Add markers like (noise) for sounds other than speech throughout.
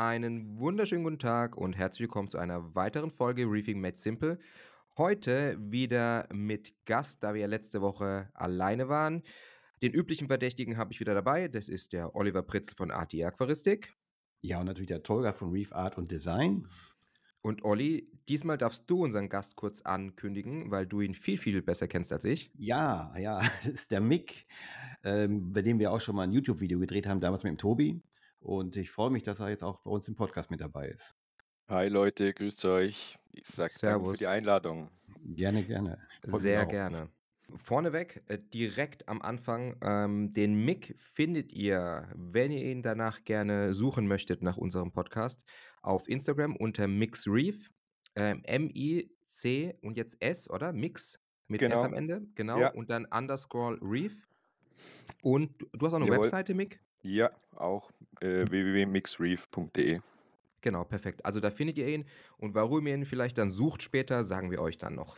einen wunderschönen guten Tag und herzlich willkommen zu einer weiteren Folge Reefing Made Simple. Heute wieder mit Gast, da wir ja letzte Woche alleine waren. Den üblichen Verdächtigen habe ich wieder dabei. Das ist der Oliver Pritzel von AT Aquaristik. Ja, und natürlich der Tolga von Reef Art und Design. Und Olli, diesmal darfst du unseren Gast kurz ankündigen, weil du ihn viel, viel besser kennst als ich. Ja, ja, (laughs) das ist der Mick, ähm, bei dem wir auch schon mal ein YouTube-Video gedreht haben, damals mit dem Tobi. Und ich freue mich, dass er jetzt auch bei uns im Podcast mit dabei ist. Hi Leute, grüßt euch. Ich sage danke für die Einladung. Gerne, gerne. Sehr gerne. Vorneweg, äh, direkt am Anfang, ähm, den Mick findet ihr, wenn ihr ihn danach gerne suchen möchtet nach unserem Podcast, auf Instagram unter MixReef. Ähm, M-I-C und jetzt S, oder? Mix mit genau. S am Ende. Genau. Ja. Und dann underscore Reef. Und du hast auch eine Jawohl. Webseite, Mick? Ja, auch äh, www.mixreef.de. Genau, perfekt. Also da findet ihr ihn. Und warum ihr ihn vielleicht dann sucht später, sagen wir euch dann noch.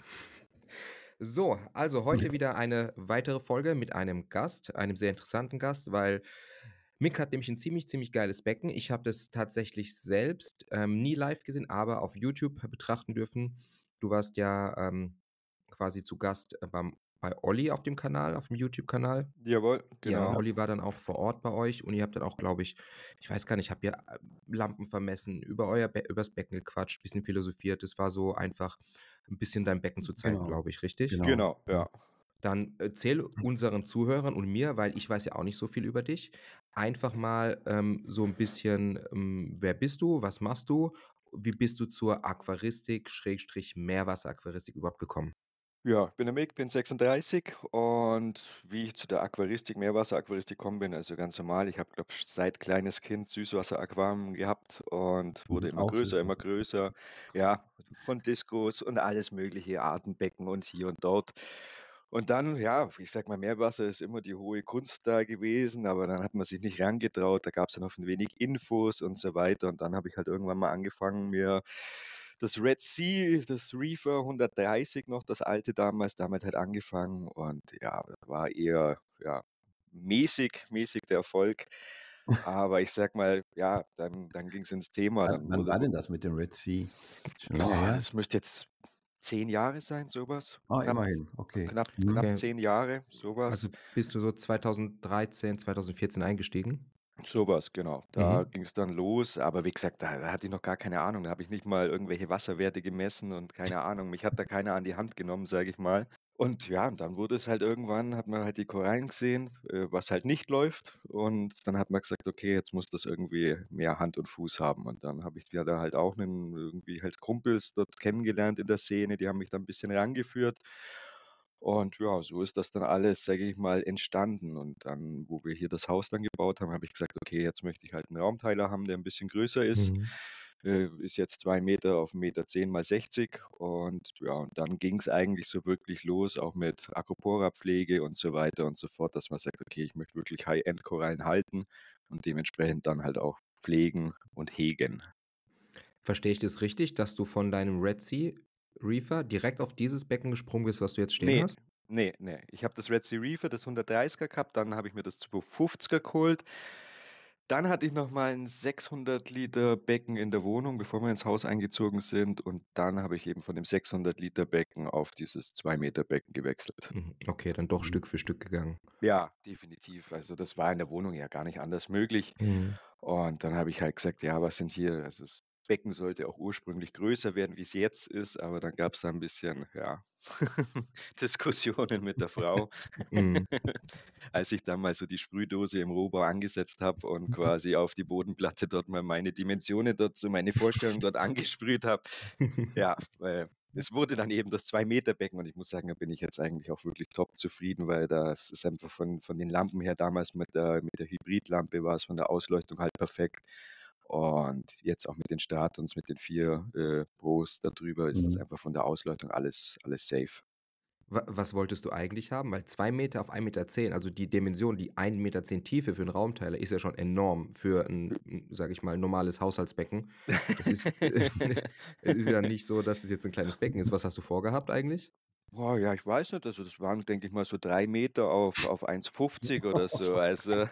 So, also heute wieder eine weitere Folge mit einem Gast, einem sehr interessanten Gast, weil Mick hat nämlich ein ziemlich, ziemlich geiles Becken. Ich habe das tatsächlich selbst ähm, nie live gesehen, aber auf YouTube betrachten dürfen. Du warst ja ähm, quasi zu Gast beim bei Olli auf dem Kanal, auf dem YouTube-Kanal. Jawohl, genau. Ja, Olli war dann auch vor Ort bei euch und ihr habt dann auch, glaube ich, ich weiß gar nicht, habt ihr äh, Lampen vermessen, über euer Be übers Becken gequatscht, bisschen philosophiert. Es war so einfach, ein bisschen dein Becken zu zeigen, genau. glaube ich, richtig? Genau. genau, ja. Dann erzähl unseren Zuhörern und mir, weil ich weiß ja auch nicht so viel über dich, einfach mal ähm, so ein bisschen, ähm, wer bist du, was machst du, wie bist du zur Aquaristik, Schrägstrich Meerwasseraquaristik überhaupt gekommen? Ja, ich bin der Mick, bin 36 und wie ich zu der Aquaristik, Meerwasseraquaristik gekommen bin, also ganz normal. Ich habe, glaube ich, seit kleines Kind Süßwasseraquarium gehabt und wurde immer Auch größer, immer größer. Ja, von Diskos und alles mögliche, Artenbecken und hier und dort. Und dann, ja, ich sag mal, Meerwasser ist immer die hohe Kunst da gewesen, aber dann hat man sich nicht rangetraut, da gab es ja noch ein wenig Infos und so weiter. Und dann habe ich halt irgendwann mal angefangen, mir das Red Sea, das Reefer 130 noch, das alte damals, damit halt angefangen und ja, war eher ja, mäßig, mäßig der Erfolg. Aber ich sag mal, ja, dann, dann ging es ins Thema. Wann, wann war denn das mit dem Red Sea? Schon das müsste jetzt zehn Jahre sein, sowas. Ah, immerhin, okay. Knapp, knapp okay. zehn Jahre, sowas. Also bist du so 2013, 2014 eingestiegen? Sowas, genau. Da Mhm. ging es dann los, aber wie gesagt, da da hatte ich noch gar keine Ahnung. Da habe ich nicht mal irgendwelche Wasserwerte gemessen und keine Ahnung. Mich hat da keiner an die Hand genommen, sage ich mal. Und ja, und dann wurde es halt irgendwann hat man halt die Korallen gesehen, äh, was halt nicht läuft. Und dann hat man gesagt: „Okay, jetzt muss das irgendwie mehr Hand und Fuß haben.“ Und dann habe ich ja da halt auch 'nen irgendwie halt Kumpels dort kennengelernt in der Szene, die haben mich da ein bisschen rangeführt. Und ja, so ist das dann alles, sage ich mal, entstanden. Und dann, wo wir hier das Haus dann gebaut haben, habe ich gesagt, okay, jetzt möchte ich halt einen Raumteiler haben, der ein bisschen größer ist. Mhm. Äh, ist jetzt zwei Meter auf Meter zehn mal 60. Und ja, und dann ging es eigentlich so wirklich los, auch mit Acropora-Pflege und so weiter und so fort, dass man sagt, okay, ich möchte wirklich High-End-Korallen halten und dementsprechend dann halt auch pflegen und hegen. Verstehe ich das richtig, dass du von deinem Red Sea Reefer direkt auf dieses Becken gesprungen bist, was du jetzt stehen nee, hast? Nee, nee. Ich habe das Red Sea Reefer, das 130er gehabt, dann habe ich mir das 250er geholt. Dann hatte ich nochmal ein 600 Liter Becken in der Wohnung, bevor wir ins Haus eingezogen sind. Und dann habe ich eben von dem 600 Liter Becken auf dieses 2 Meter Becken gewechselt. Mhm, okay, dann doch mhm. Stück für Stück gegangen. Ja, definitiv. Also das war in der Wohnung ja gar nicht anders möglich. Mhm. Und dann habe ich halt gesagt, ja, was sind hier, also Becken sollte auch ursprünglich größer werden, wie es jetzt ist, aber dann gab es da ein bisschen, ja, (laughs) Diskussionen mit der Frau, mhm. (laughs) als ich dann mal so die Sprühdose im Rohbau angesetzt habe und quasi auf die Bodenplatte dort mal meine Dimensionen dort, so meine Vorstellung dort angesprüht habe. (laughs) Ja, weil es wurde dann eben das 2-Meter-Becken und ich muss sagen, da bin ich jetzt eigentlich auch wirklich top zufrieden, weil das ist einfach von, von den Lampen her damals mit der, mit der Hybridlampe war es von der Ausleuchtung halt perfekt. Und jetzt auch mit den Startons, mit den vier äh, Pros darüber ist mhm. das einfach von der Ausleuchtung alles, alles safe. Was wolltest du eigentlich haben? Weil zwei Meter auf 1,10 Meter, zehn, also die Dimension, die 1,10 Meter zehn Tiefe für einen Raumteiler ist ja schon enorm für ein, sage ich mal, normales Haushaltsbecken. Es ist, (laughs) ist, ja nicht so, dass es jetzt ein kleines Becken ist. Was hast du vorgehabt eigentlich? Boah, ja, ich weiß nicht, also das waren, denke ich mal, so 3 Meter auf auf (laughs) 1,50 oder so, also (laughs)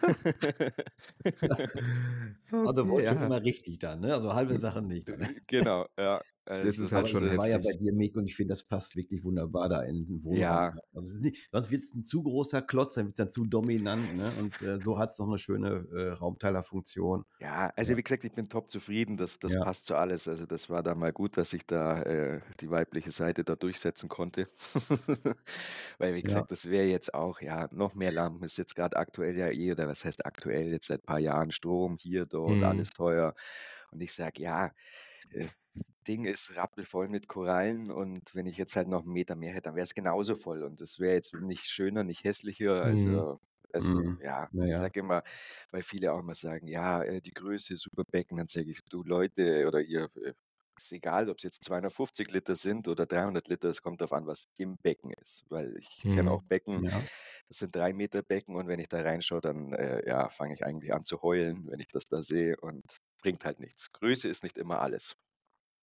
(laughs) Also Okay, wurde schon ja. immer richtig dann, ne? Also halbe Sachen nicht. Äh, genau, ja. Das Also ist halt das, schon äh war ja bei dir, Mick, und ich finde, das passt wirklich wunderbar da in den Wohnraum. Ja. Also es ist nicht sonst wird's 'n zu großer Klotz, dann wird's dann zu dominant, ne? Und, äh, so hat's noch 'ne schöne, äh, Raumteilerfunktion. Ja, also Ja. wie gesagt, ich bin top zufrieden. Das das Ja. passt zu alles. Also, das war da mal gut, dass ich da, äh, die weibliche Seite da durchsetzen konnte. (laughs) Weil wie Ja. gesagt, das wäre jetzt auch ja, noch mehr Lampen ist jetzt grad aktuell ja eh oder was heißt aktuell, jetzt seit paar Jahren Strom hier, dort, Mhm. alles teuer. Und ich sage: „Ja, das Ding ist rappelvoll mit Korallen und wenn ich jetzt halt noch 'n Meter mehr hätte, dann wäre es genauso voll und das wäre jetzt nicht schöner, nicht hässlicher. Mhm. Also also Mhm. ja, Na ich sage immer weil viele auch immer sagen: „Ja, äh, die Größe, super Becken.“ Dann sage ich: „Du Leute oder ihr, äh, ist egal, ob's jetzt 250 Liter sind oder 300 Liter, es kommt drauf an, was im Becken ist.“ Weil ich kenne auch Mhm. Becken, Ja. das sind 3 Meter Becken und wenn ich da reinschaue, dann, äh, ja, fange ich eigentlich an zu heulen, wenn ich das da sehe und bringt halt nichts. Größe ist nicht immer alles.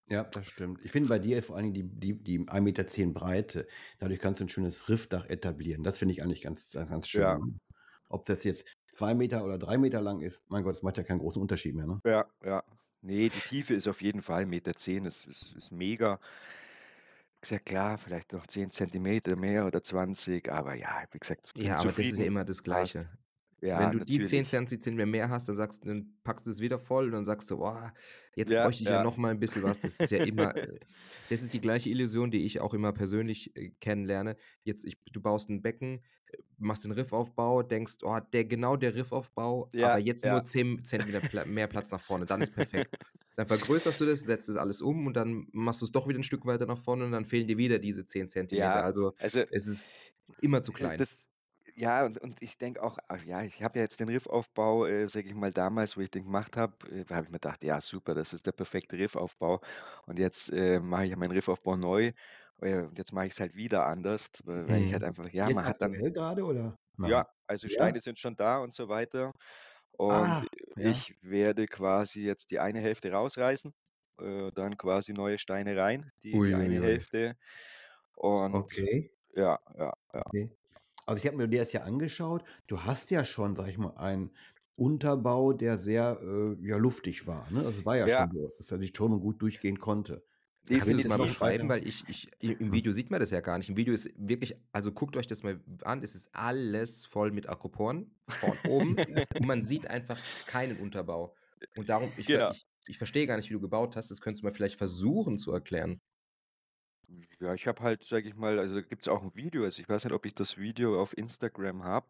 Ja, das stimmt. Ich finde bei dir vor allen Dingen die die die 1,10 m Breite, dadurch kannst du 'n schönes Riffdach etablieren. Das finde ich eigentlich ganz ganz schön, Ja. ne? Ob das jetzt 2 Meter oder 3 Meter lang ist, mein Gott, das macht ja keinen großen Unterschied mehr, ne? Ja, ja. Ne, die Tiefe ist auf jeden Fall 1,10 m, ist ist ist mega. Ist ja klar, vielleicht noch 10 Zentimeter mehr oder 20, aber ja, wie gesagt, Ja, aber das ist ja immer das passt. Gleiche. Wenn Ja, du die 10 natürlich. Zentimeter mehr hast, dann sagst dann packst du's wieder voll und dann sagst du: „Boah, jetzt Ja, bräuchte ich ja ja. noch mal 'n bisschen was.“ Das ist ja immer äh, (laughs) das ist die gleiche Illusion, die ich auch immer persönlich, äh, kennenlerne. Jetzt ich du baust 'n Becken, äh, machst den Riffaufbau, denkst: „Oh, der genau der Riffaufbau, aber Ja, jetzt nur ja. 10 Zentimeter mehr Platz nach vorne, dann ist perfekt.“ (laughs) Dann vergrößerst du das, setzt das alles um und dann machst du's doch wieder 'n Stück weiter nach vorne und dann fehlen dir wieder diese 10 Zentimeter. Ja, Also, also, es ist immer zu klein. das ja, und und ich denke auch ach ja, ich habe ja jetzt den Riffaufbau, äh, sage ich mal, damals, wo ich den gemacht habe, äh, da habe ich mir gedacht: „Ja, super, das ist der perfekte Riffaufbau.“ Und jetzt, äh, mache ich ja meinen Riffaufbau neu, äh, und jetzt mache ich's halt wieder anders, weil ich halt Mhm. einfach ja, Jetzt man hat dann grade oder nein? Ja, also Ja? Steine sind schon da und so weiter. Und Ah, ja. ich werde quasi jetzt die eine Hälfte rausreißen, äh, dann quasi neue Steine rein, die die Ui, eine ui, ui. Hälfte. Und Okay. ja, ja, ja. Okay. Also, ich habe mir dir das ja angeschaut. Du hast ja schon, sage ich mal, einen Unterbau, der sehr, äh, ja, luftig war, ne? Also, es war ja Ja. schon so, dass da die Strömung gut durchgehen konnte. Kannst du das mal beschreiben? Weil ich ich im. Video sieht man das ja gar nicht. Im Video ist wirklich also, guckt euch das mal an, es ist alles voll mit Aquaporen von oben und man sieht einfach keinen Unterbau. Und darum ich Genau. ich ich verstehe gar nicht, wie du gebaut hast. Das könntest du mal vielleicht versuchen zu erklären. Ja, ich habe halt, sage ich mal also, da gibt's auch 'n Video. Also, ich weiß nicht, ob ich das Video auf Instagram habe,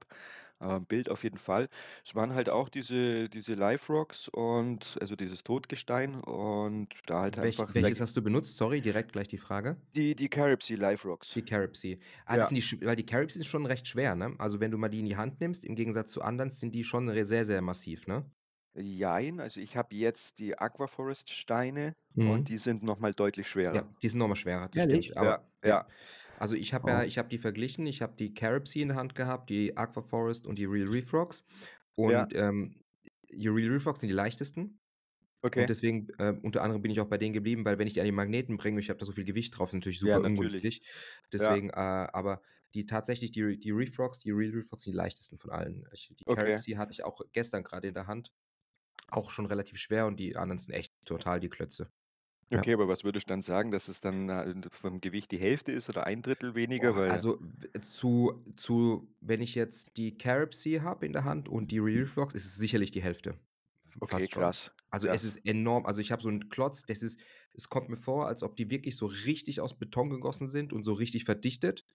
'n Bild auf jeden Fall. Es waren halt auch diese diese Live Rocks und also, dieses Totgestein und da halt Welch einfach, welches hast du benutzt? Sorry, direkt gleich die Frage. Die die Carib Sea Live Rocks. Die Carib Sea. Ah, das Ja. sind die sch weil die Carib Sea ist schon recht schwer, ne? Also, wenn du mal die in die Hand nimmst, im Gegensatz zu anderen, sind die schon re sehr, sehr massiv, ne? Jein, also, ich habe jetzt die Aquaforest Steine und Mhm. die sind noch mal deutlich Ja, schwerer. die sind noch mal schwerer, das Ehrlich? stimmt. Ja, Aber ja. ja. Also, ich habe Oh. ja ich habe die verglichen. Ich habe die Carib Sea in der Hand gehabt, die Aquaforest und die Real Reef Rocks. Ja. Und, ähm, die Real Reef Rocks sind die leichtesten. Okay. Und deswegen, äh, unter anderem bin ich auch bei denen geblieben, weil wenn ich die an die Magneten bringe, ich habe da so viel Gewicht drauf, ist natürlich Ja, super natürlich. ungünstig. Ja. Deswegen, äh, aber die tatsächlich die die Reef Rocks, die Real Reef Rocks sind die leichtesten von allen. Ich die Carib Okay. Sea hatte ich auch gestern grade in der Hand. Auch schon relativ schwer und die anderen sind echt total die Klötze. Ja. Okay, aber was würdest du dann sagen, dass es dann, äh, vom Gewicht die Hälfte ist oder 1/3 weniger, Boah, weil also, zu zu wenn ich jetzt die Carib Sea habe in der Hand und die Rocks, ist es sicherlich die Hälfte. Okay, krass, Also, es krass. ist enorm. Also, ich habe so 'n Klotz, das ist es kommt mir vor, als ob die wirklich so richtig aus Beton gegossen sind und so richtig verdichtet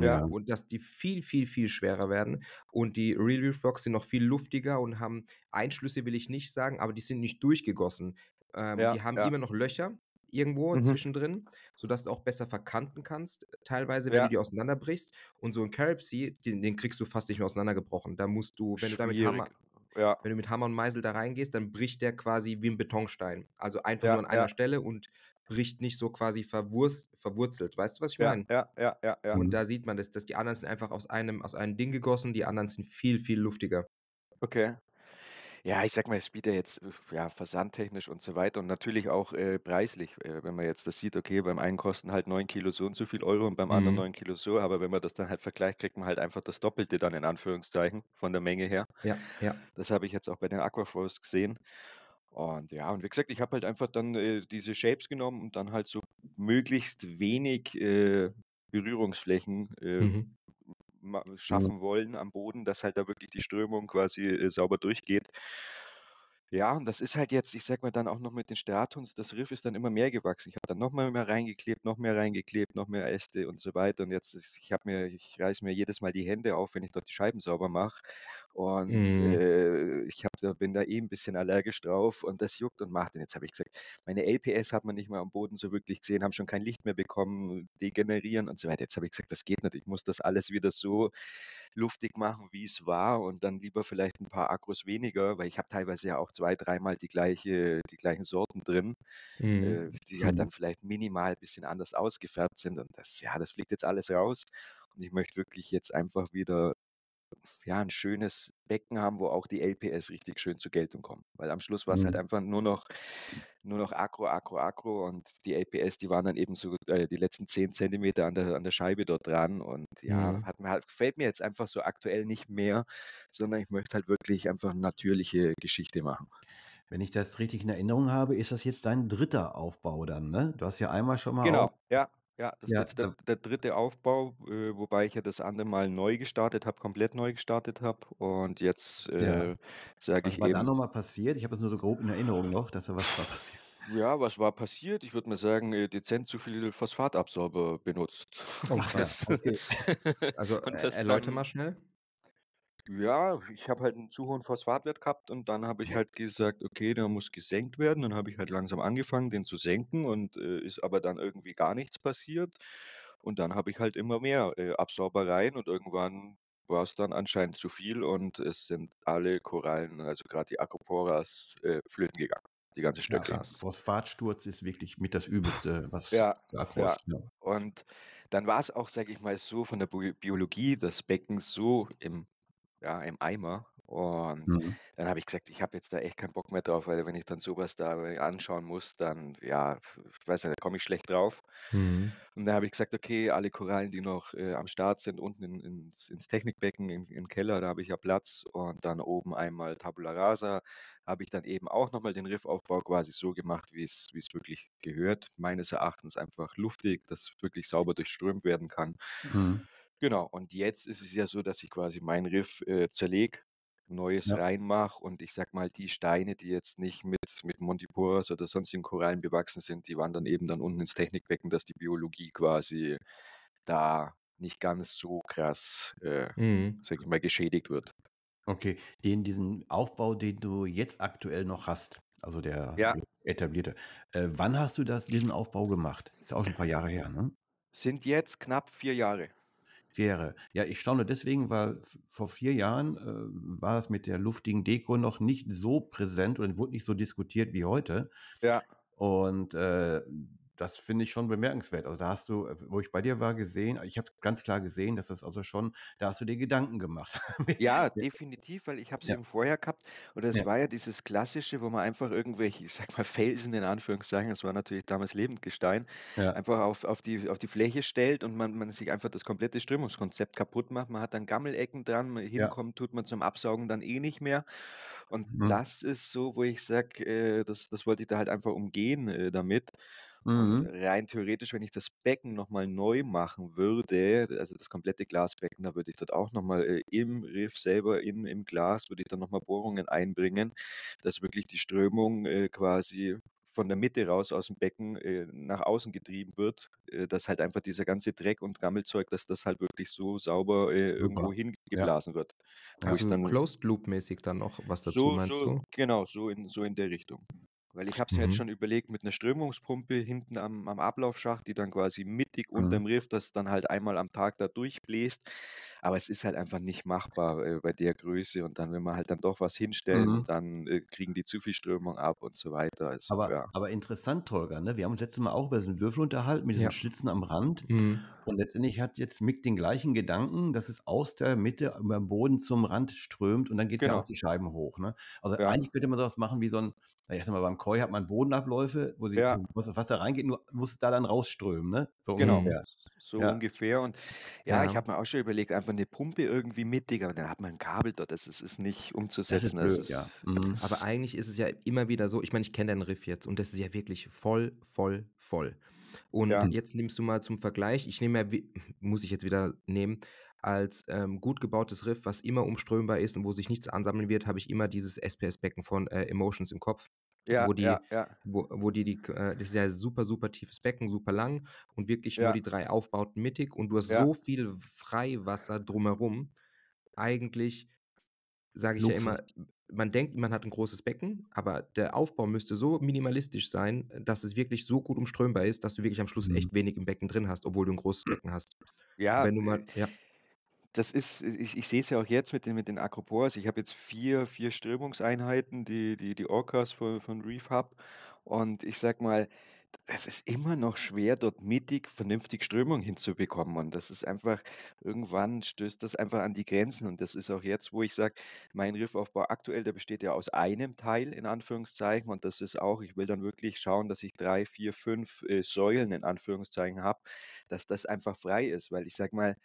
Ja. Ja. und dass die viel, viel, viel schwerer werden. Und die Real Reef Rocks sind noch viel luftiger und haben Einschlüsse will ich nicht sagen, aber die sind nicht durchgegossen. Ähm, Ja, die haben ja. immer noch Löcher irgendwo Mhm. zwischendrin, sodass du auch besser verkanten kannst, teilweise, wenn du Ja. die auseinanderbrichst. Und so 'n Carib Sea, den den kriegst du fast nicht mehr auseinandergebrochen. Da musst du wenn du da mit Schwierig. Hammer Ja. wenn du mit Hammer und Meisel da reingehst, dann bricht der quasi wie 'n Betonstein. Also, einfach nur an einer Stelle und bricht nicht so quasi verwurst verwurzelt. Weißt du, was ich Ja, meine? ja, ja, ja, ja. Und da sieht man das, dass die anderen sind einfach aus einem aus einem Ding gegossen, die anderen sind viel, viel luftiger. Okay. Ja, ich sage mal, es spielt ja jetzt, äh, ja, versandtechnisch und so weiter und natürlich auch, äh, preislich, äh, wenn man jetzt das sieht, okay, beim einen kosten halt 9 Kilo so und so viel Euro und beim anderen Mhm. 9 Kilo so, aber wenn man das dann halt vergleicht, kriegt man halt einfach das Doppelte dann in Anführungszeichen von der Menge her. Ja, ja. Das habe ich jetzt auch bei den Aquaflows gesehen. Und ja, und wie gesagt, ich habe halt einfach dann, äh, diese Shapes genommen und dann halt so möglichst wenig, äh, Berührungsflächen, äh, Mhm. Mhm. schaffen wollen am Boden, dass halt da wirklich die Strömung quasi, äh, sauber durchgeht. Ja, und das ist halt jetzt, ich sage mal, dann auch noch mit den Statons, das Riff ist dann immer mehr gewachsen. Ich habe dann noch mal mehr reingeklebt, noch mehr reingeklebt, noch mehr Äste und so weiter. Und jetzt ist ich habe mir ich reiße mir jedes Mal die Hände auf, wenn ich dort die Scheiben sauber mache. Und, Mhm. äh, ich habe da bin da eh 'n bisschen allergisch drauf und das juckt und macht. Und jetzt habe ich gesagt, meine LPS hat man nicht mehr am Boden so wirklich gesehen, haben schon kein Licht mehr bekommen, degenerieren und so weiter. Jetzt habe ich gesagt: „Das geht nicht. Ich muss das alles wieder so luftig machen, wie es war und dann lieber vielleicht ein paar Akkos weniger“, weil ich habe teilweise ja auch zwei dreimal die gleiche die gleichen Sorten drin, äh, Mhm. die halt Mhm. dann vielleicht minimal bisschen anders ausgefärbt sind und das ja, das fliegt jetzt alles raus und ich möchte wirklich jetzt einfach wieder, ja, 'n schönes Becken haben, wo auch die LPS richtig schön zur Geltung kommen. Weil am Schluss war's halt Mhm. einfach nur noch nur noch Akkro, Akkro, Akkro und die LPS, die waren dann eben so, äh, die letzten 10 Zentimeter an der an der Scheibe dort dran und ja, Mhm. hat mir halt gefällt mir jetzt einfach so aktuell nicht mehr, sondern ich möchte halt wirklich einfach natürliche Geschichte machen. Wenn ich das richtig in Erinnerung habe, ist das jetzt dein 3. Aufbau dann, ne? Du hast ja einmal schon mal Genau, ja, ja, das ist ja, jetzt der da der 3. Aufbau, äh, wobei ich ja das andere Mal neu gestartet habe komplett neu gestartet habe und jetzt, Ja. äh, sage Was ich war da eben noch mal passiert? Ich habe das nur so grob in Erinnerung noch, dass da was war passiert. Ja, was war passiert? Ich würde mal sagen, äh, dezent zu viel Phosphatabsorber benutzt. Oh, (laughs) krass. okay. (laughs) Also, Und das erläutere dann mal schnell. Ja, ich habe halt 'n zu hohen Phosphatwert gehabt und dann habe ich halt gesagt: „Okay, der muss gesenkt werden.“ Dann habe ich halt langsam angefangen, den zu senken und, äh, ist aber dann irgendwie gar nichts passiert. Und dann habe ich halt immer mehr, äh, Absorber rein und irgendwann war's dann anscheinend zu viel und es sind alle Korallen, also grad die Acroporas, äh, flöten gegangen, die ganzen Ja, Stöcke. Krass. Phosphatsturz ist wirklich mit das Übelste, (laughs) was Ja, Akros ja. ja. Und dann war's auch, sage ich mal, so von der Biologie des Beckens so im ja, im Eimer. Und Mhm. dann habe ich gesagt: „Ich habe jetzt da echt keinen Bock mehr drauf“, weil wenn ich dann so was da anschauen muss, dann ja, ich weiß nicht, da komme ich schlecht drauf. Mhm. Und dann habe ich gesagt: „Okay, alle Korallen, die noch, äh, am Start sind, unten in ins ins Technikbecken im im Keller, da habe ich ja Platz und dann oben einmal Tabula Rasa.“ Habe ich dann eben auch noch mal den Riffaufbau quasi so gemacht, wie's wie's wirklich gehört. Meines Erachtens einfach luftig, dass wirklich sauber durchströmt werden kann. Mhm. Genau, und jetzt ist es ja so, dass ich quasi mein Riff, äh, zerlege, Neues Ja. reinmache und ich sage mal, die Steine, die jetzt nicht mit mit Montiporas oder sonstigen Korallen bewachsen sind, die wandern eben dann unten ins Technikbecken, dass die Biologie quasi da nicht ganz so krass, äh, Mhm. sage ich mal, geschädigt wird. Okay, den diesen Aufbau, den du jetzt aktuell noch hast, also der Ja. etablierte, äh, wann hast du das diesen Aufbau gemacht? Ist auch schon 'n paar Jahre her, ne? Sind jetzt knapp 4 Jahre. 4 Jahre. Ja, ich staune deswegen, weil vor 4 Jahren, äh, war das mit der luftigen Deko noch nicht so präsent und wurde nicht so diskutiert wie heute. Ja. Und, äh, das finde ich schon bemerkenswert. Also, da hast du, äh, wo ich bei dir war, gesehen ich habe ganz klar gesehen, dass das also schon da hast du dir Gedanken gemacht. (laughs) Ja, definitiv, weil ich habe es Ja. eben vorher gehabt oder es Ja. war ja dieses Klassische, wo man einfach irgendwelche, ich sage mal, Felsen in Anführungszeichen, das war natürlich damals Lebendgestein, Ja. einfach auf auf die auf die Fläche stellt und man man sich einfach das komplette Strömungskonzept kaputt macht. Man hat dann Gammelecken dran, hinkommen tut man zum Absaugen dann eh nicht mehr. Und Mhm. das ist so, wo ich sage, äh, das das wollte ich da halt einfach umgehen, äh, damit. Und Mhm. rein theoretisch, wenn ich das Becken noch mal neu machen würde, also das komplette Glasbecken, da würde ich dort auch noch mal, äh, im Riff selber, in im Glas würde ich dann noch mal Bohrungen einbringen, dass wirklich die Strömung, äh, quasi von der Mitte raus aus'm Becken, äh, nach außen getrieben wird, äh, dass halt einfach dieser ganze Dreck und Gammelzeug, dass das halt wirklich so sauber, äh, Super. irgendwo Ja. hingeblasen wird. Wo ich's Also, dann Closed Loop mäßig dann noch was dazu, So meinst so du? genau, so in so in der Richtung. Weil ich habe es mir jetzt Mhm. schon überlegt mit 'ner Strömungspumpe hinten am am Ablaufschacht, die dann quasi mittig Mhm. unterm Riff das dann halt einmal am Tag da durchbläst. Aber es ist halt einfach nicht machbar, äh, bei der Größe und dann, wenn wir halt dann doch was hinstellen Mhm. dann, äh, kriegen die zu viel Strömung ab und so weiter. Also, Aber ja. aber interessant, Holger, ne? Wir haben uns letztes Mal auch über diesen Würfel unterhalten mit diesen Ja. Schlitzen am Rand. Mhm. Und letztendlich hat jetzt Mick den gleichen Gedanken, dass es aus der Mitte über 'n Boden zum Rand strömt und dann geht's ja auch Genau. die Scheiben hoch, ne? Also, Ja. eigentlich könnte man so was machen wie so 'n na ja, ich sage mal, beim Koi hat man Bodenabläufe, wo sie Ja. wo das Wasser reingeht, nur muss es da dann rausströmen, ne? So Genau, ungefähr. so Ja. ungefähr. Und ja, ich Ja. habe mir auch schon überlegt, einfach 'ne Pumpe irgendwie mittig, aber dann hat man 'n Kabel dort. Das ist ist nicht Das ist umzusetzen. Also, blöd, ja. es Mhm. Aber das eigentlich ist es ja immer wieder so ich meine, ich kenne deinen Riff jetzt und das ist ja wirklich voll, voll, voll. Und Ja. Jetzt nimmst du mal zum Vergleich ich nehme ja muss ich jetzt wieder nehmen, als, ähm, gut gebautes Riff, was immer umströmbar ist und wo sich nichts ansammeln wird, habe ich immer dieses SPS-Becken von, äh, Emotions im Kopf, Ja, wo die ja, ja. wo wo die die äh, das ist ja super, super tiefes Becken, super lang und wirklich nur Ja. die 3 Aufbauten mittig und du hast Ja. so viel Freiwasser drumherum. Eigentlich sage ich ja Luxus. immer, man denkt, man hat 'n großes Becken, aber der Aufbau müsste so minimalistisch sein, dass es wirklich so gut umströmbar ist, dass du wirklich am Schluss Mhm. echt wenig im Becken drin hast, obwohl du 'n großes (clears throat) Becken hast. Ja, Wenn du äh, mal ja. Das ist ich ich sehe es ja auch jetzt mit den mit den Acropores. Ich habe jetzt 4 4 Strömungseinheiten, die die die Orcas von von Reef habe. Und ich sage mal, es ist immer noch schwer, dort mittig vernünftig Strömung hinzubekommen. Und das ist einfach irgendwann stößt das einfach an die Grenzen. Und das ist auch jetzt, wo ich sage, mein Riffaufbau aktuell, der besteht ja aus einem Teil in Anführungszeichen. Und das ist auch ich will dann wirklich schauen, dass ich 3, 4, 5, äh, Säulen in Anführungszeichen habe, dass das einfach frei ist. Weil ich sage mal,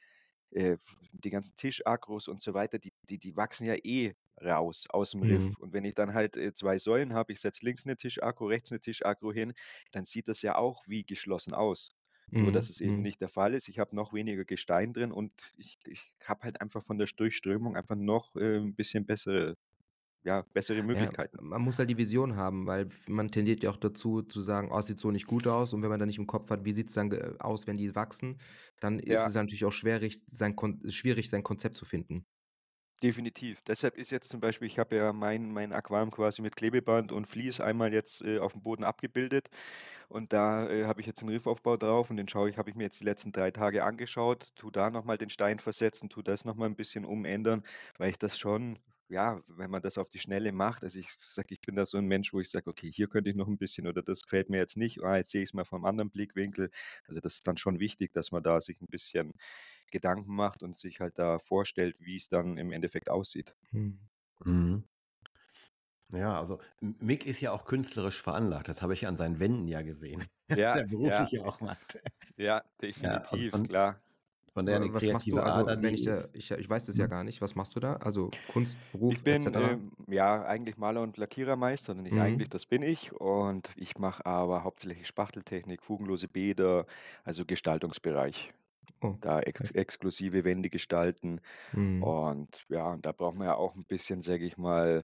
äh, die ganzen Tischakros und so weiter, die die die wachsen ja eh raus aus'm Mhm. Riff. Und wenn ich dann halt, äh, 2 Säulen habe, ich setze links 'ne Tischakro, rechts 'ne Tischakro hin, dann sieht das ja auch wie geschlossen aus. Nur, dass Mhm, es eben mhm. nicht der Fall ist. Ich habe noch weniger Gestein drin und ich ich habe halt einfach von der Durchströmung einfach noch, äh, 'n bisschen bessere ja, bessere Ja, Möglichkeiten. man muss halt die Vision haben, weil man tendiert ja auch dazu zu sagen: „Oh, es sieht so nicht gut aus.“ Und wenn man dann nicht im Kopf hat, wie sieht's dann ge aus, wenn die wachsen, dann ist Ja. es natürlich auch schwerig, sein Kon schwierig, sein Konzept zu finden. Definitiv. Deshalb ist jetzt zum Beispiel ich habe ja mein mein Aquarium quasi mit Klebeband und Vlies einmal jetzt, äh, aufm Boden abgebildet. Und da, äh, habe ich jetzt 'n Riffaufbau drauf und den schaue ich habe ich mir jetzt die letzten 3 Tage angeschaut, tue da noch mal den Stein versetzen, tue das noch mal 'n bisschen umändern, weil ich das schon ja, wenn man das auf die Schnelle macht also, ich sage, ich bin da so 'n Mensch, wo ich sage: „Okay, hier könnte ich noch 'n bisschen oder das gefällt mir jetzt nicht. Ah, jetzt sehe ich's mal vom anderen Blickwinkel.“ Also, das ist dann schon wichtig, dass man da sich 'n bisschen Gedanken macht und sich halt da vorstellt, wie's dann im Endeffekt aussieht. Mhm. Mhm. Ja, also Mick ist ja auch künstlerisch veranlagt. Das habe ich an seinen Wänden ja gesehen, (laughs) was Ja, er beruflich ja. ja auch macht. Ja, Ja, also definitiv, von klar. Von daher 'ne Wa was machst du? Also, Ader, wenn ich da ich ich weiß das ja mhm. gar nicht. Was machst du da? Also, Kunst, Ich Beruf et bin, cetera? ähm, ja, eigentlich Maler und Lackierermeister, nicht eigentlich, Mhm. das bin ich. Und ich mache aber hauptsächlich Spachteltechnik, fugenlose Bäder, also Gestaltungsbereich. Oh, Da ex okay. exklusive Wände gestalten. Mhm. Und ja, und da braucht man ja auch 'n bisschen, sage ich mal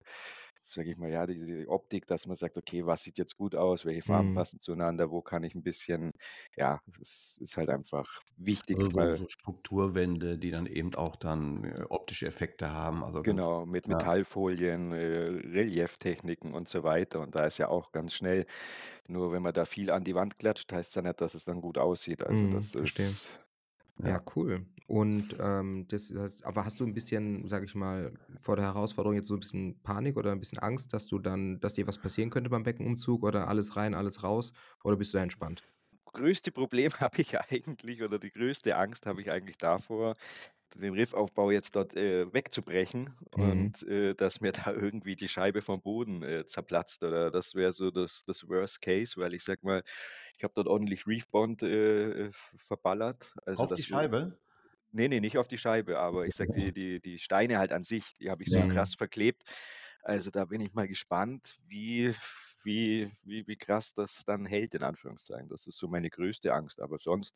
sage ich mal, ja, die die Optik, dass man sagt: „Okay, was sieht jetzt gut aus? Welche Farben Mhm. passen zueinander? Wo kann ich 'n bisschen“ ja, es ist halt einfach wichtig, Also, so so Strukturwände, die dann eben auch dann, äh, optische Effekte haben, also Genau, mit ja. Metallfolien, äh, Relieftechniken und so weiter. Und da ist ja auch ganz schnell nur wenn man da viel an die Wand klatscht, heißt's ja nicht, dass es dann gut aussieht. Also, Mhm, das verstehe. ist Ja, cool. Und, ähm, das heißt aber hast du 'n bisschen, sage ich mal, vor der Herausforderung jetzt so 'n bisschen Panik oder 'n bisschen Angst, dass du dann dass dir was passieren könnte beim Beckenumzug oder alles rein, alles raus oder bist du da entspannt? Größte Problem (laughs) habe ich eigentlich oder die größte Angst habe ich eigentlich davor, den Riffaufbau jetzt dort, äh, wegzubrechen Mhm. und, äh, dass mir (laughs) da irgendwie die Scheibe vom Boden, äh, zerplatzt oder das wäre so das das Worst Case, weil ich sage mal, ich habe dort ordentlich Reefbond, äh, äh, verballert. Also, Auf die Scheibe? ne, ne, nicht auf die Scheibe, aber ich sage, die die die Steine halt an sich, die habe ich so Ja. krass verklebt. Also, da bin ich mal gespannt, wie wie wie wie krass das dann hält in Anführungszeichen. Das ist so meine größte Angst, aber sonst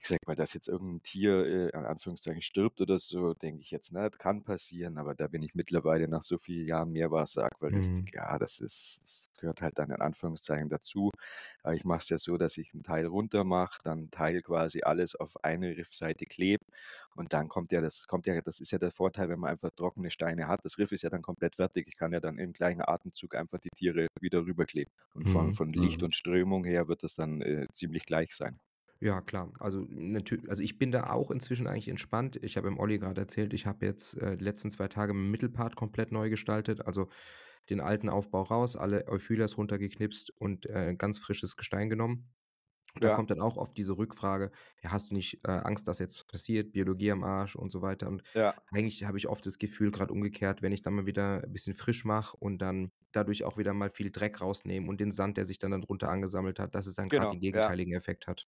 ich sage mal, dass jetzt irgendein Tier, äh, in Anführungszeichen stirbt oder so, denke ich jetzt nicht, kann passieren, aber da bin ich mittlerweile nach so vielen Jahren Mhm. Meerwasseraquaristik, ja, das ist das gehört halt dann in Anführungszeichen dazu. Aber ich mache es ja so, dass ich 'n Teil runter mache, dann Teil quasi alles auf eine Riffseite klebe und dann kommt ja das kommt ja das ist ja der Vorteil, wenn man einfach trockene Steine hat. Das Riff ist ja dann komplett fertig. Ich kann ja dann im gleichen Atemzug einfach die Tiere wieder rüberkleben und von Mhm, von Licht Mhm. und Strömung her wird das dann, äh, ziemlich gleich sein. Ja, klar. Also, also, ich bin da auch inzwischen eigentlich entspannt. Ich habe dem Olli grad erzählt, ich habe jetzt, äh, die letzten 2 Tage meinen Mittelpart komplett neu gestaltet, also, den alten Aufbau raus, alle Euphylias runtergeknipst und, äh, ganz frisches Gestein genommen. Und da Ja. kommt dann auch oft diese Rückfrage: „Ja, hast du nicht, äh, Angst, dass jetzt passiert, Biologie am Arsch“ und so weiter. Und Ja. eigentlich habe ich oft das Gefühl, grad umgekehrt, wenn ich dann mal wieder bisschen frisch mache und dann dadurch auch wieder mal viel Dreck rausnehme und den Sand, der sich dann da drunter angesammelt hat, dass es dann Genau, den ja. gegenteiligen Effekt hat.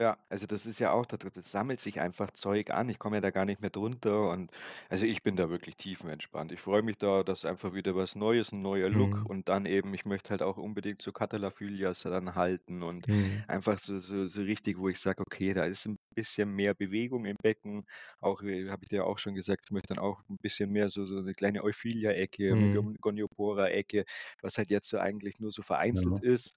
Ja, also das ist ja auch da das sammelt sich einfach Zeug an. Ich komme ja da gar nicht mehr drunter und also ich bin da wirklich tiefenentspannt. Ich freue mich da, dass einfach wieder was Neues 'n neuer Look Mhm. und dann eben ich möchte halt auch unbedingt so Cataleophylias dann halten und Mhm. einfach so so so richtig, wo ich sage: „Okay, da ist 'n bisschen mehr Bewegung im Becken.“ Auch, äh, habe ich dir auch schon gesagt, ich möchte dann auch 'n bisschen mehr so so 'ne kleine Euphylia-Ecke, 'ne Mhm. Gon Goniopora-Ecke, was halt jetzt so eigentlich nur so vereinzelt Ja. ist.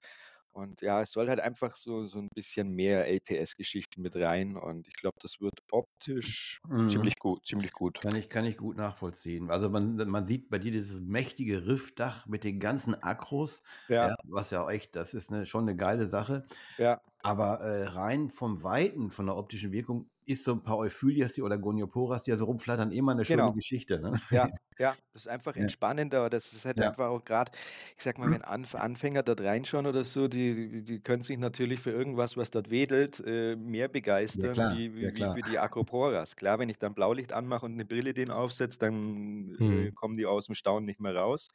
Und ja, es soll halt einfach so so 'n bisschen mehr LPS-Geschichte mit rein und ich glaube, das wird optisch Mhm. ziemlich gut ziemlich gut. Kann ich kann ich gut nachvollziehen. Also, man man sieht bei dir dieses mächtige Riffdach mit den ganzen Akros, Ja. ja, was ja auch echt das ist 'ne schon 'ne geile Sache. Ja. Aber, äh, rein vom Weiten, von der optischen Wirkung ist so 'n paar Euphylias die oder Gonioporas, die da so rumflattern, immer 'ne schöne Genau. Geschichte, ne? Ja, (laughs) ja, das ist einfach Ja. entspannender. Das ist halt Ja. einfach auch grad ich sage mal, wenn Anf Anfänger dort reinschauen oder so, die die können sich natürlich für irgendwas, was dort wedelt, äh, mehr Ja begeistern klar, wie ja wie wie die Acroporas. Klar, wenn ich dann Blaulicht anmache und 'ne Brille denen aufsetze, dann, äh, Mhm. kommen die aus'm Staunen nicht mehr raus.